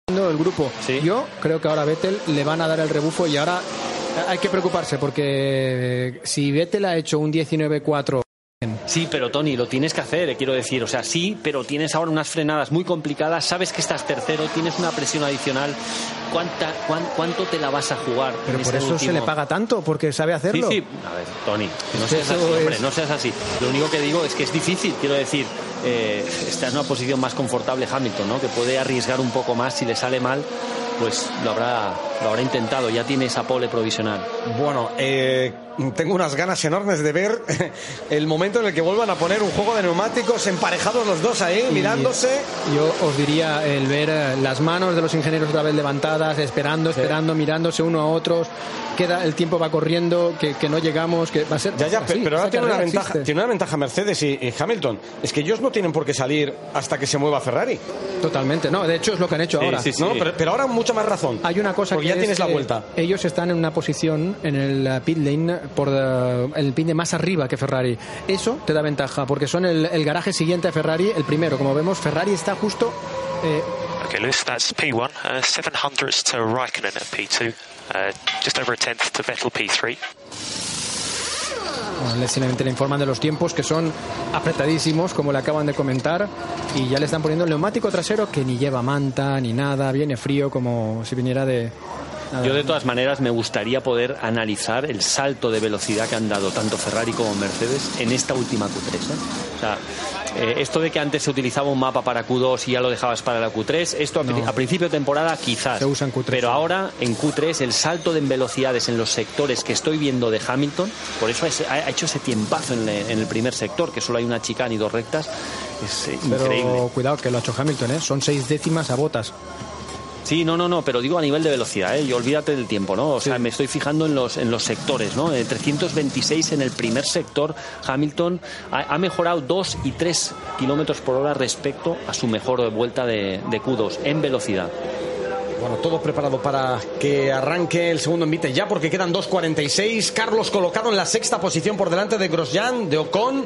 el grupo. Sí. Yo creo que ahora Vettel le van a dar el rebufo y ahora hay que preocuparse porque si Vettel ha hecho un 19-4 Sí, pero Tony, lo tienes que hacer, eh, quiero decir. O sea, sí, pero tienes ahora unas frenadas muy complicadas. Sabes que estás tercero, tienes una presión adicional. ¿Cuánta, cuán- ¿Cuánto te la vas a jugar? pero por este eso se último? le paga tanto porque sabe Sí, hacerlo. sí. A ver, Tony, no seas que así, eso hombre, es- no seas así. Lo único que digo es que es difícil, quiero decir, eh, está en una posición más confortable Hamilton, ¿no? Que puede arriesgar un poco más si le sale mal, pues lo habrá, lo habrá intentado. Ya tiene esa pole provisional. Bueno, eh, tengo unas ganas enormes de ver el momento en el que vuelvan a poner un juego de neumáticos emparejados los dos ahí, Y mirándose. Yo os diría el ver eh, las manos de los ingenieros otra vez levantadas, esperando, esperando, mirándose uno a otros. Queda, el tiempo va corriendo, que, que no llegamos, que va a ser. Ya, ya, así, pero ahora tiene una, ventaja, tiene una ventaja Mercedes y, y Hamilton. Es que ellos no tienen por qué salir hasta que se mueva Ferrari. Totalmente, no, de hecho es lo que han hecho Sí, ahora. sí, sí. No, pero, pero ahora mucha más razón. Hay una cosa Porque que ya es tienes la vuelta. Ellos están en una posición en el eh, pit lane por eh, el pin de más arriba que Ferrari. Eso te da ventaja porque son el, el garaje siguiente a Ferrari, el primero. Como vemos, Ferrari está justo. eh, Okay, Lewis, that's P1. Uh, seven hundredths to Raikkonen at P2. uh, just over a tenth to Vettel P3. Bueno, le- simplemente le informan de los tiempos que son apretadísimos, como le acaban de comentar, y ya le están poniendo el neumático trasero que ni lleva manta ni nada, viene frío como si viniera de. Yo de todas maneras me gustaría poder analizar el salto de velocidad que han dado tanto Ferrari como Mercedes en esta última Q3. ¿eh? O sea, eh, esto de que antes se utilizaba un mapa para Q2 y ya lo dejabas para la Q3, esto a, pri- No. a principio de temporada quizás. Se usa en Q3, pero ahora en Q3 el salto de en velocidades en los sectores que estoy viendo de Hamilton, por eso es- ha ha hecho ese tiempazo en, le- en el primer sector, que solo hay una chicana y dos rectas, es eh, Pero increíble. cuidado que lo ha hecho Hamilton, ¿eh? son seis décimas a botas. Sí, no, no, no, pero digo a nivel de velocidad, ¿eh? Y olvídate del tiempo, ¿no? O sea, me estoy fijando en los, en los sectores, ¿no? Eh, 326 en el primer sector, Hamilton ha, ha mejorado 2 y 3 kilómetros por hora respecto a su mejor vuelta de, de Q2 en velocidad. Bueno, todo preparado para que arranque el segundo envite ya, porque quedan 2.46. Carlos colocado en la sexta posición por delante de Grosjean, de Ocon.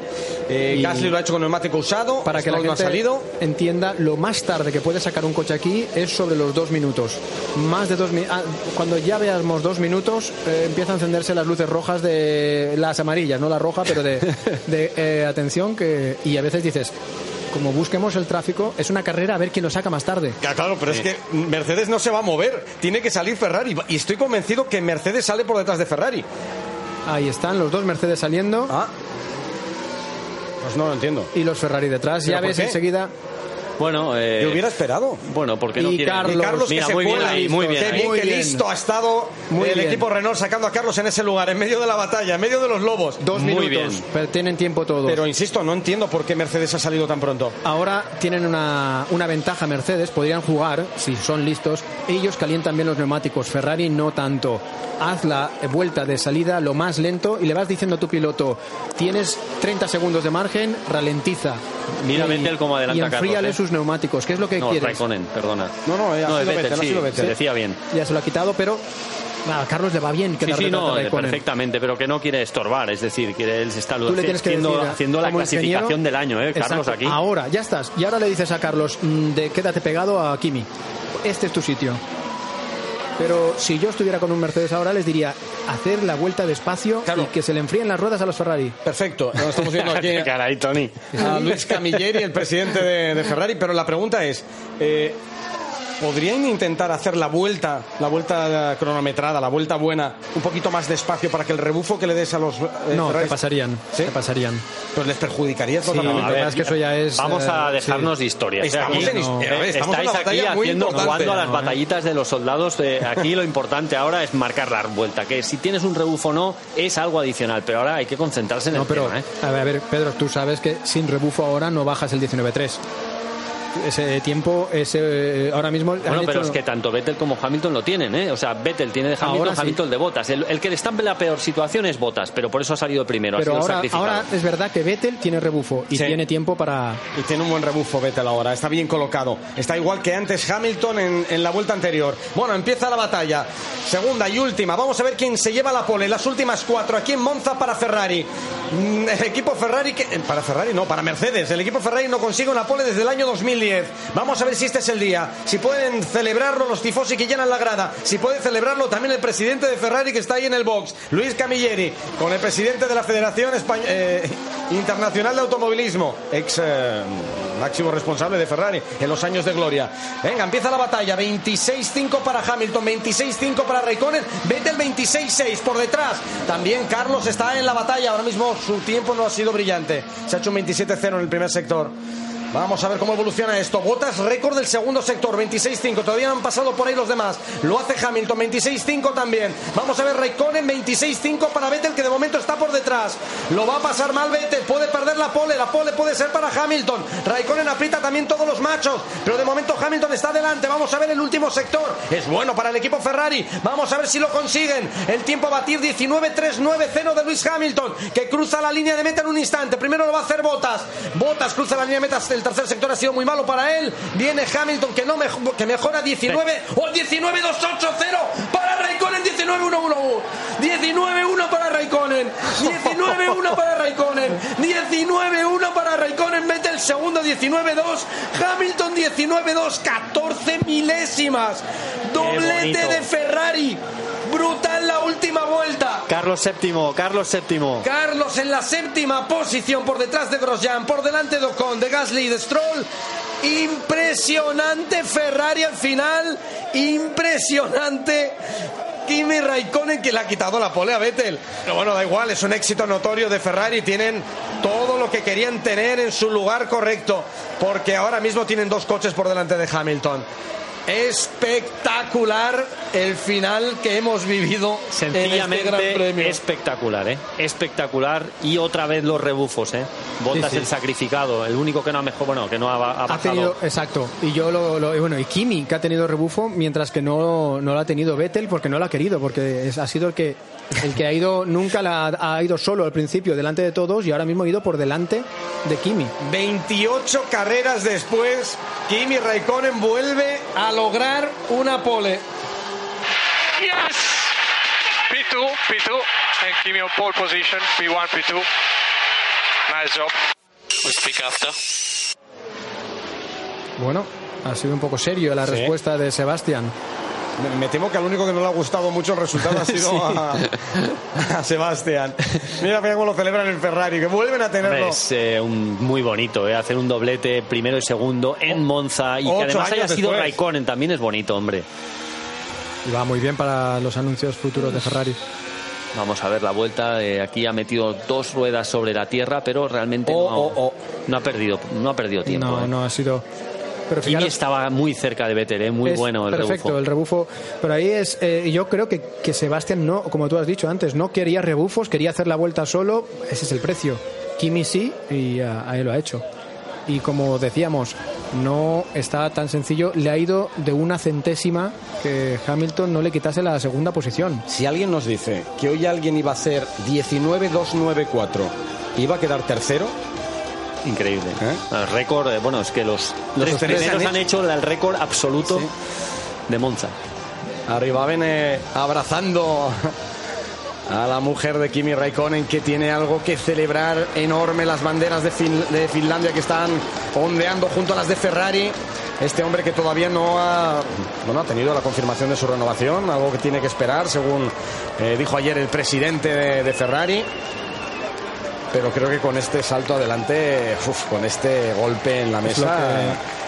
Eh, Gasly lo ha hecho con neumático usado. Para que la no ha gente salido. entienda, lo más tarde que puede sacar un coche aquí es sobre los dos minutos. Más de dos mi- ah, Cuando ya veamos dos minutos, eh, empiezan a encenderse las luces rojas de las amarillas, no la roja, pero de, de, eh, atención que y a veces dices, como busquemos el tráfico, es una carrera a ver quién lo saca más tarde. Ya, claro, pero es que Mercedes no se va a mover. Tiene que salir Ferrari. Y estoy convencido que Mercedes sale por detrás de Ferrari. Ahí están los dos Mercedes saliendo Ah. Pues no lo entiendo. y los Ferrari detrás. ¿Pero Ya ves enseguida. Bueno, eh, Yo hubiera esperado. bueno, porque no Y quiere- Carlos- Y Carlos Mira, que se muy bien cuela. ahí, muy bien Qué bien, Muy qué bien. listo ha estado Muy el bien. equipo Renault sacando a Carlos en ese lugar, en medio de la batalla, en medio de los lobos. Dos Muy minutos, bien. pero tienen tiempo todos. Pero insisto, no entiendo por qué Mercedes ha salido tan pronto. Ahora tienen una, una ventaja Mercedes, podrían jugar, si son listos, ellos calientan bien los neumáticos, Ferrari no tanto. Haz la vuelta de salida lo más lento y le vas diciendo a tu piloto, tienes 30 segundos de margen, ralentiza. Mira y, Vettel cómo adelanta Y a Carlos, ¿eh? Sus neumáticos, que es lo que no, quieres. Raikkonen, perdona. No, no, ha no sido Vettel, Vettel, ha sí, sido Vettel. se decía bien. Ya se lo ha quitado, pero a Carlos le va bien que Sí, sí, no, perfectamente, pero que no quiere estorbar, es decir, que él se está Tú le tienes que haciendo, decir, haciendo la clasificación ingeniero- del año, ¿eh, Carlos, Exacto. aquí. Ahora, ya estás. Y ahora le dices a Carlos, mm, de, quédate pegado a Kimi. Este es tu sitio. Pero si yo estuviera con un Mercedes ahora, les diría hacer la vuelta despacio Claro. y que se le enfríen las ruedas a los Ferrari. Perfecto, lo estamos viendo aquí Qué caray, Tony. a Luis Camilleri, el presidente de, de Ferrari, pero la pregunta es, eh, ¿podrían intentar hacer la vuelta, la vuelta cronometrada, la vuelta buena, un poquito más despacio para que el rebufo que le des a los eh, no, Ferraris, te pasarían. ¿Sí? Te pasarían. pues les perjudicaría Sí, totalmente? a ver, es que eso ya es, Vamos a eh, dejarnos sí. de historias. ¿eh? Estamos Aquí, en no. estamos Estáis aquí haciendo, jugando a las No, ¿eh? batallitas de los soldados. de- aquí lo importante ahora es marcar la vuelta. Que si tienes un rebufo o no, es algo adicional. Pero ahora hay que concentrarse en No, el pero tema. ¿eh? a ver, a ver, Pedro, tú sabes que sin rebufo ahora no bajas el 19.3. Ese tiempo, ese ahora mismo. Bueno, pero hecho- es que tanto Vettel como Hamilton lo tienen, ¿eh? O sea, Vettel tiene de Hamilton, Ahora sí. Hamilton de Botas. El, el que le está en la peor situación es Botas, pero por eso ha salido primero, Pero ha sido ahora, sacrificado. ahora es verdad que Vettel tiene rebufo y Sí. tiene tiempo para. Y tiene un buen rebufo Vettel ahora, está bien colocado. Está igual que antes Hamilton en, en la vuelta anterior. Bueno, empieza la batalla. Segunda y última. Vamos a ver quién se lleva la pole. Las últimas cuatro. Aquí en Monza para Ferrari. Mm, El equipo Ferrari, que, eh, para Ferrari no, para Mercedes. El equipo Ferrari no consigue una pole desde el año 2010. Vamos a ver si este es el día. Si pueden celebrarlo los tifosi que llenan la grada. Si puede celebrarlo también el presidente de Ferrari que está ahí en el box, Luis Camilleri, con el presidente de la Federación eh, Internacional de Automovilismo, ex eh, máximo responsable de Ferrari en los años de gloria. Venga, empieza la batalla. 26-5 para Hamilton, 26-5 para Raikkonen, Vettel 26-6 por detrás. También Carlos está en la batalla. Ahora mismo su tiempo no ha sido brillante. Se ha hecho un 27-0 en el primer sector. Vamos a ver cómo evoluciona esto. Botas récord del segundo sector, 26-5. Todavía han pasado por ahí los demás. Lo hace Hamilton, 26-5 también. Vamos a ver Raikkonen, 26-5 para Vettel, que de momento está por detrás. Lo va a pasar mal Vettel, puede perder la pole. La pole puede ser para Hamilton. Raikkonen aprieta también todos los machos. Pero de momento Hamilton está delante. Vamos a ver el último sector. Es bueno para el equipo Ferrari. Vamos a ver si lo consiguen. El tiempo a batir 19-3-9-0 de Luis Hamilton, que cruza la línea de meta en un instante. Primero lo va a hacer Botas. Botas cruza la línea de meta. El tercer sector ha sido muy malo para él. Viene Hamilton, que, no que mejora 19 o 19-2-8-0 para Raikkonen. 19-1-1. 19-1 para Raikkonen. 19-1 para Raikkonen. 19-1 para Raikkonen. Mete el segundo 19-2. Hamilton 19-2. 14 milésimas. Doblete de Ferrari. Brutal la última vuelta. Carlos séptimo, Carlos séptimo. Carlos en la séptima posición por detrás de Grosjean, por delante de Ocon, de Gasly y de Stroll. Impresionante Ferrari al final, impresionante Kimi Raikkonen que le ha quitado la pole a Vettel. Pero bueno, da igual, es un éxito notorio de Ferrari, tienen todo lo que querían tener en su lugar correcto, porque ahora mismo tienen dos coches por delante de Hamilton. Espectacular el final que hemos vivido en este Gran Sencillamente Premio. espectacular, ¿eh? Espectacular. Y otra vez los rebufos, ¿eh? Bottas Sí, sí. el sacrificado, el único que no ha mejor, bueno, que no ha, ha Ha bajado. tenido, exacto. Y yo lo, bueno, y Kimi, que ha tenido rebufo, mientras que no, no lo ha tenido Vettel porque no lo ha querido, porque es- ha sido el que el que ha ido, nunca la, ha ido solo al principio delante de todos y ahora mismo ha ido por delante de Kimi. 28 carreras después, Kimi Raikkonen vuelve a lograr una pole. Yes! P2, P2, and Kimi on pole position, P1, P2. Nice job. We'll speak after. Bueno, ha sido un poco serio la Sí. respuesta de Sebastián. Me, temo que al único que no le ha gustado mucho el resultado ha sido Sí. a, a Sebastián. Mira, mira cómo lo celebran en Ferrari, que vuelven a tenerlo. Es eh, un- muy bonito, ¿eh? Hacer un doblete primero y segundo en Monza y que además haya sido después. Raikkonen también es bonito, hombre. Y va muy bien para los anuncios futuros de Ferrari. Vamos a ver la vuelta. eh, aquí ha metido dos ruedas sobre la tierra, pero realmente Oh, no, oh, oh. no ha perdido, no ha perdido tiempo. No, ¿eh? no ha sido. Pero Kimi fijaros, estaba muy cerca de Vettel, ¿eh? muy es bueno el perfecto rebufo. el rebufo. Pero ahí es eh, yo creo que, que Sebastián no como tú has dicho antes no quería rebufos quería hacer la vuelta solo. Ese es el precio. Kimi sí y ah, ahí lo ha hecho. Y como decíamos no está tan sencillo. Le ha ido de una centésima que Hamilton no le quitase la segunda posición. Si alguien nos dice que hoy alguien iba a hacer 19-2-9-4 y iba a quedar tercero, Increíble. ¿Eh? El récord, eh, bueno, es que los, los Tres- tres primeros han han hecho el récord absoluto Sí. de Monza. arriba ven eh, abrazando a la mujer de Kimi Raikkonen que tiene algo que celebrar enorme, las banderas de, Fin- de Finlandia que están ondeando junto a las de Ferrari. Este hombre que todavía no ha, bueno, ha tenido la confirmación de su renovación, algo que tiene que esperar, según eh, dijo ayer el presidente de, de Ferrari. Pero creo que con este salto adelante, uf, con este golpe en la mesa,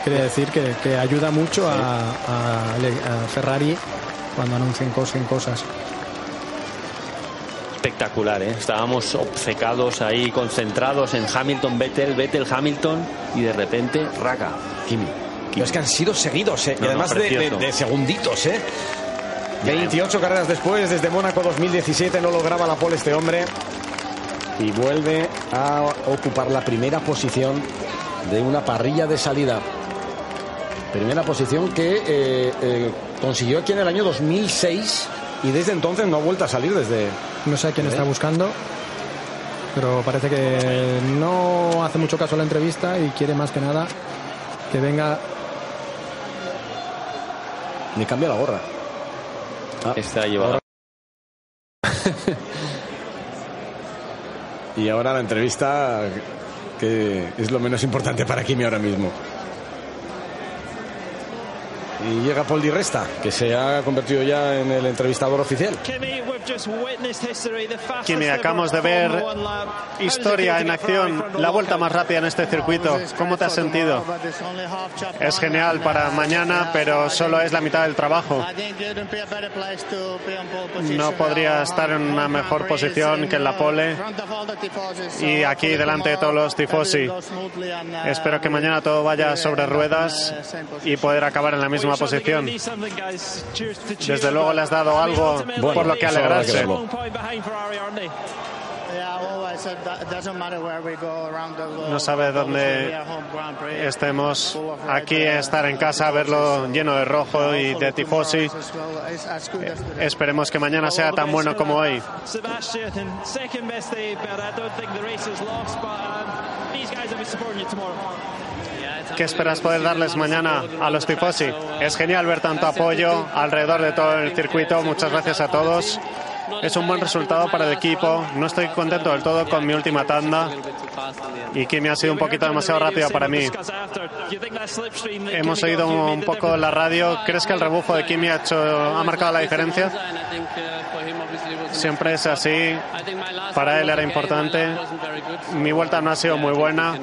que quiere decir que, que ayuda mucho a, a Le- a Ferrari cuando anuncien cos- en cosas Espectacular, ¿eh? Estábamos obcecados ahí, concentrados en Hamilton, Vettel, Vettel, Hamilton y de repente, raca, Kimi. Pero es que han sido seguidos, ¿eh? No, y además no, de, de segunditos, ¿eh? 28 carreras después, desde Mónaco 2017, no lograba la pole este hombre. Y vuelve a ocupar la primera posición de una parrilla de salida. Primera posición que eh, eh, consiguió aquí en el año 2006 y desde entonces no ha vuelto a salir desde... No sé a quién ¿Eh? está buscando, pero parece que no hace mucho caso a la entrevista y quiere más que nada que venga. Ni cambia la gorra. Ah, Está llevado. Y ahora la entrevista, que es lo menos importante para Kimi ahora mismo. Y llega Paul Di Resta, que se ha convertido ya en el entrevistador oficial. Kimi, acabamos de ver historia en acción, la vuelta más rápida en este circuito. ¿Cómo te has sentido? Es genial para mañana, pero solo es la mitad del trabajo. No podría estar en una mejor posición que en la pole y aquí delante de todos los tifosi. Espero que mañana todo vaya sobre ruedas y poder acabar en la misma posición. Desde luego le has dado algo por lo que alegrarse. No sabe dónde estemos. Aquí estar en casa, verlo lleno de rojo y de tifosi. Esperemos que mañana sea tan bueno como hoy. ¿Qué esperas poder darles mañana a los tifosi? Es genial ver tanto apoyo alrededor de todo el circuito. Muchas gracias a todos. Es un buen resultado para el equipo. No estoy contento del todo con mi última tanda y Kimi ha sido un poquito demasiado rápida para mí. Hemos oído un poco la radio. ¿Crees que el rebufo de Kimi ha, hecho, ha marcado la diferencia? Siempre es así. Para él era importante. Mi vuelta no ha sido muy buena.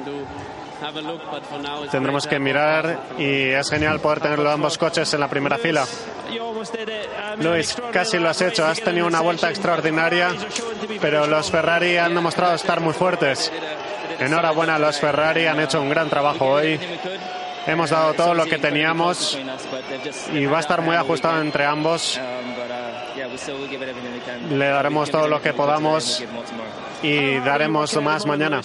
Tendremos que mirar y es genial poder tenerlo ambos coches en la primera fila. Luis, casi lo has hecho, has tenido una vuelta extraordinaria, pero los Ferrari han demostrado estar muy fuertes. Enhorabuena a los Ferrari, han hecho un gran trabajo hoy. Hemos dado todo lo que teníamos y va a estar muy ajustado entre ambos. Le daremos todo lo que podamos y daremos más mañana.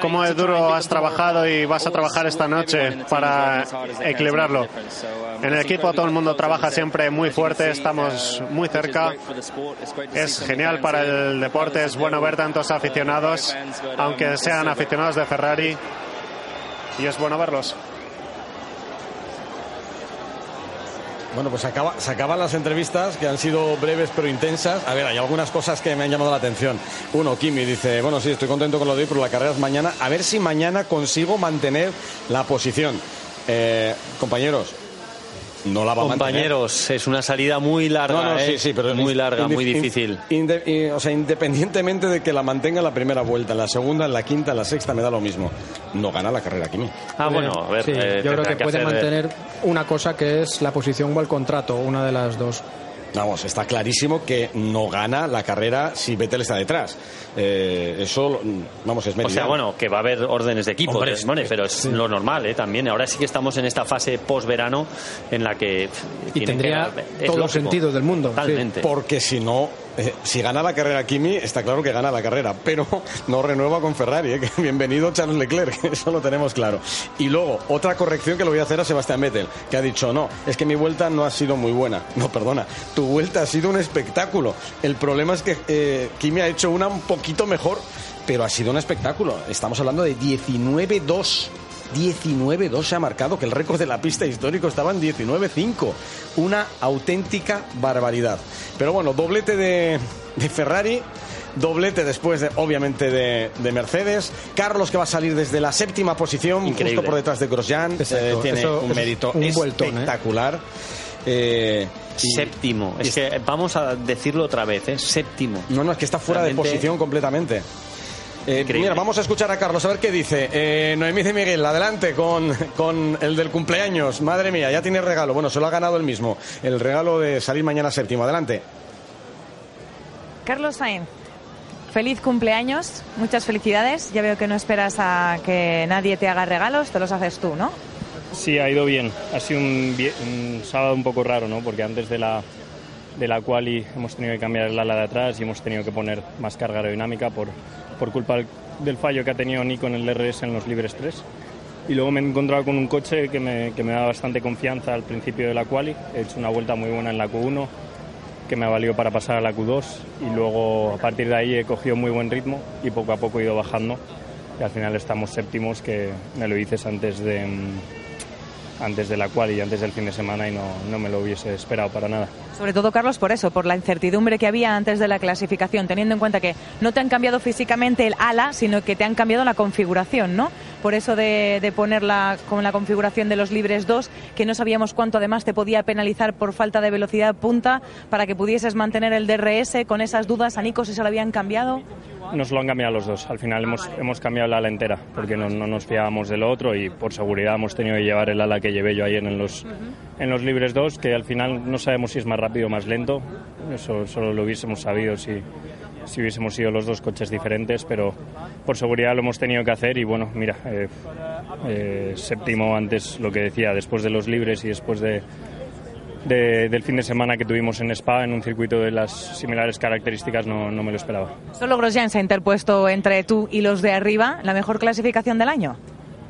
¿Cómo de duro has trabajado y vas a trabajar esta noche para equilibrarlo? En el equipo todo el mundo trabaja siempre muy fuerte, estamos muy cerca. Es genial para el deporte, es bueno ver tantos aficionados, aunque sean aficionados de Ferrari, y es bueno verlos. Bueno, pues acaba, se acaban las entrevistas que han sido breves pero intensas. A ver, hay algunas cosas que me han llamado la atención. Uno, Kimi dice, bueno, sí, estoy contento con lo de hoy, pero la carrera es mañana. A ver si mañana consigo mantener la posición. Eh, compañeros, no la va a mantener. Compañeros, es una salida muy larga, No, no, ¿eh? sí, sí, pero muy larga, muy difícil. o sea, independientemente de que la mantenga en la primera vuelta, en la segunda, en la quinta, en la sexta, me da lo mismo. No gana la carrera Kimi. Ah, bueno, a ver. Sí, eh, yo creo que puede hacer- mantener una cosa que es la posición o el contrato, una de las dos. Vamos, está clarísimo que no gana la carrera si Vettel está detrás. Eh, eso, vamos, es O sea, meridiano. bueno, que va a haber órdenes de equipo, Hombre, de Simone, pero es lo normal, ¿eh? También. Ahora sí que estamos en esta fase post-verano en la que. Y tiene tendría que- es todo el lógico. sentido del mundo. sí. Totalmente. Porque si no, eh, si gana la carrera Kimi, está claro que gana la carrera, pero no renueva con Ferrari. ¿eh? Bienvenido Charles Leclerc, eso lo tenemos claro. Y luego, otra corrección que le voy a hacer a Sebastián Vettel, que ha dicho, no, es que mi vuelta no ha sido muy buena. No, perdona, tu vuelta ha sido un espectáculo. El problema es que eh, Kimi ha hecho una un poquito mejor, pero ha sido un espectáculo. Estamos hablando de 19-2. 19-2 se ha marcado, que el récord de la pista histórico estaba en 19-5. Una auténtica barbaridad. Pero bueno, doblete de, de Ferrari, doblete después, de, obviamente, de, de Mercedes. Carlos que va a salir desde la séptima posición, Increíble. justo por detrás de Grosjean. Eh, tiene eso un es mérito vueltón, ¿eh? espectacular. Eh, y- Séptimo. Es que vamos a decirlo otra vez, ¿eh? Séptimo. No, no, es que está fuera de posición completamente. Eh, mira, vamos a escuchar a Carlos a ver qué dice. Eh, Noemí de Miguel, adelante con, con el del cumpleaños. Madre mía, ya tiene regalo. Bueno, se lo ha ganado el mismo. El regalo de salir mañana séptimo. Adelante. Carlos Sainz, feliz cumpleaños, muchas felicidades. Ya veo que no esperas a que nadie te haga regalos, te los haces tú, ¿no? Sí, ha ido bien. Ha sido un sábado un poco raro, ¿no? Porque antes de la, de la quali hemos tenido que cambiar el ala de atrás y hemos tenido que poner más carga aerodinámica por, por culpa del, fallo que ha tenido Nico en el DRS en los libres 3. Y luego me he encontrado con un coche que me, que me da bastante confianza al principio de la quali. He hecho una vuelta muy buena en la Q1 que me ha valido para pasar a la Q2 y luego a partir de ahí he cogido muy buen ritmo y poco a poco he ido bajando y al final estamos séptimos que me lo dices antes de antes de la cual y antes del fin de semana y no, no me lo hubiese esperado para nada. Sobre todo, Carlos, por eso, por la incertidumbre que había antes de la clasificación, teniendo en cuenta que no te han cambiado físicamente el ala, sino que te han cambiado la configuración, ¿no? Por eso de, de ponerla con la configuración de los libres 2, que no sabíamos cuánto además te podía penalizar por falta de velocidad punta para que pudieses mantener el DRS con esas dudas. A Nico, si se lo habían cambiado. Nos lo han cambiado los dos. Al final hemos, hemos cambiado la ala entera porque no, no nos fiábamos del otro y por seguridad hemos tenido que llevar el ala que llevé yo ayer en los, en los libres 2, que al final no sabemos si es más rápido o más lento. Eso solo lo hubiésemos sabido si, si hubiésemos sido los dos coches diferentes, pero por seguridad lo hemos tenido que hacer y bueno, mira, eh, eh, séptimo antes lo que decía, después de los libres y después de, de- del fin de semana que tuvimos en Spa, en un circuito de las similares características, no, no me lo esperaba. Solo Grosjean se ha interpuesto entre tú y los de arriba. ¿La mejor clasificación del año?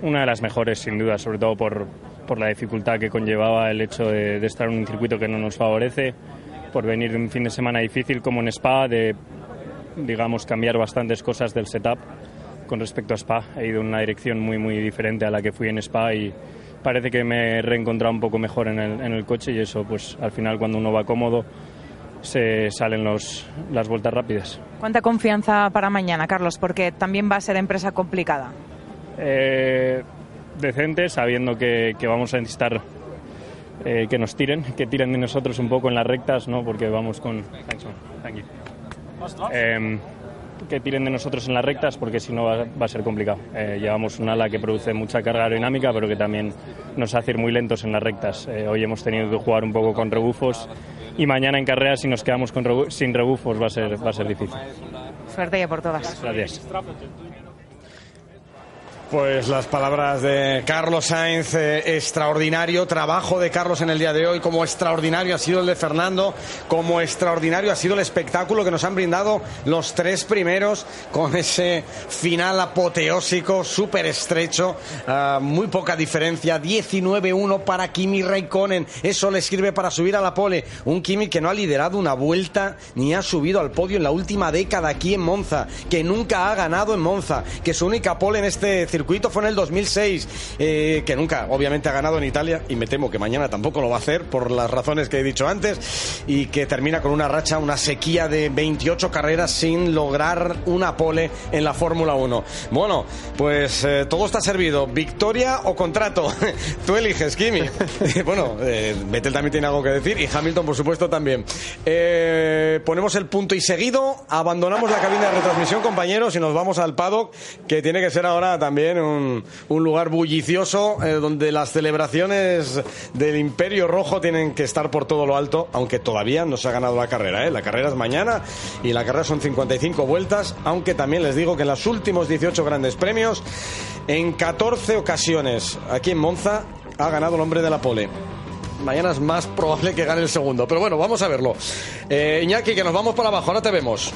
Una de las mejores, sin duda, sobre todo por, por la dificultad que conllevaba el hecho de, de estar en un circuito que no nos favorece, por venir de un fin de semana difícil como en Spa, de, digamos, cambiar bastantes cosas del setup con respecto a Spa. He ido en una dirección muy, muy diferente a la que fui en Spa y parece que me he reencontrado un poco mejor en el, en el coche y eso, pues al final, cuando uno va cómodo, se salen los, las vueltas rápidas. ¿Cuánta confianza para mañana, Carlos? Porque también va a ser empresa complicada. Eh, decente, sabiendo que, que vamos a necesitar eh, que nos tiren, que tiren de nosotros un poco en las rectas, ¿no? porque vamos con... Thanks, man. Thank you. Em, que tiren de nosotros en las rectas porque si no va, va a ser complicado. Eh, llevamos un ala que produce mucha carga aerodinámica pero que también nos hace ir muy lentos en las rectas. Eh, hoy hemos tenido que jugar un poco con rebufos y mañana en carrera si nos quedamos con rebu- sin rebufos va a ser, va a ser difícil. Suerte ya por todas. Gracias. Pues las palabras de Carlos Sainz, eh, extraordinario trabajo de Carlos en el día de hoy, como extraordinario ha sido el de Fernando, como extraordinario ha sido el espectáculo que nos han brindado los tres primeros con ese final apoteósico, súper estrecho, ah, muy poca diferencia, 19-1 para Kimi Raikkonen, eso le sirve para subir a la pole, un Kimi que no ha liderado una vuelta ni ha subido al podio en la última década aquí en Monza, que nunca ha ganado en Monza, que su única pole en este circuito fue en el 2006, eh, que nunca obviamente ha ganado en Italia y me temo que mañana tampoco lo va a hacer por las razones que he dicho antes y que termina con una racha, una sequía de 28 carreras sin lograr una pole en la Fórmula 1. Bueno, pues eh, todo está servido, victoria o contrato, tú eliges, Kimi. bueno, eh, Vettel también tiene algo que decir y Hamilton por supuesto también. Ponemos el punto y seguido, abandonamos la cabina de retransmisión compañeros y nos vamos al paddock que tiene que ser ahora también un, un lugar bullicioso eh, donde las celebraciones del Imperio Rojo tienen que estar por todo lo alto, aunque todavía no se ha ganado la carrera. ¿eh? La carrera es mañana y la carrera son 55 vueltas, aunque también les digo que en los últimos 18 grandes premios, en 14 ocasiones aquí en Monza, ha ganado el hombre de la pole. Mañana es más probable que gane el segundo, pero bueno, vamos a verlo. Eh, Iñaki, que nos vamos para abajo, ahora te vemos.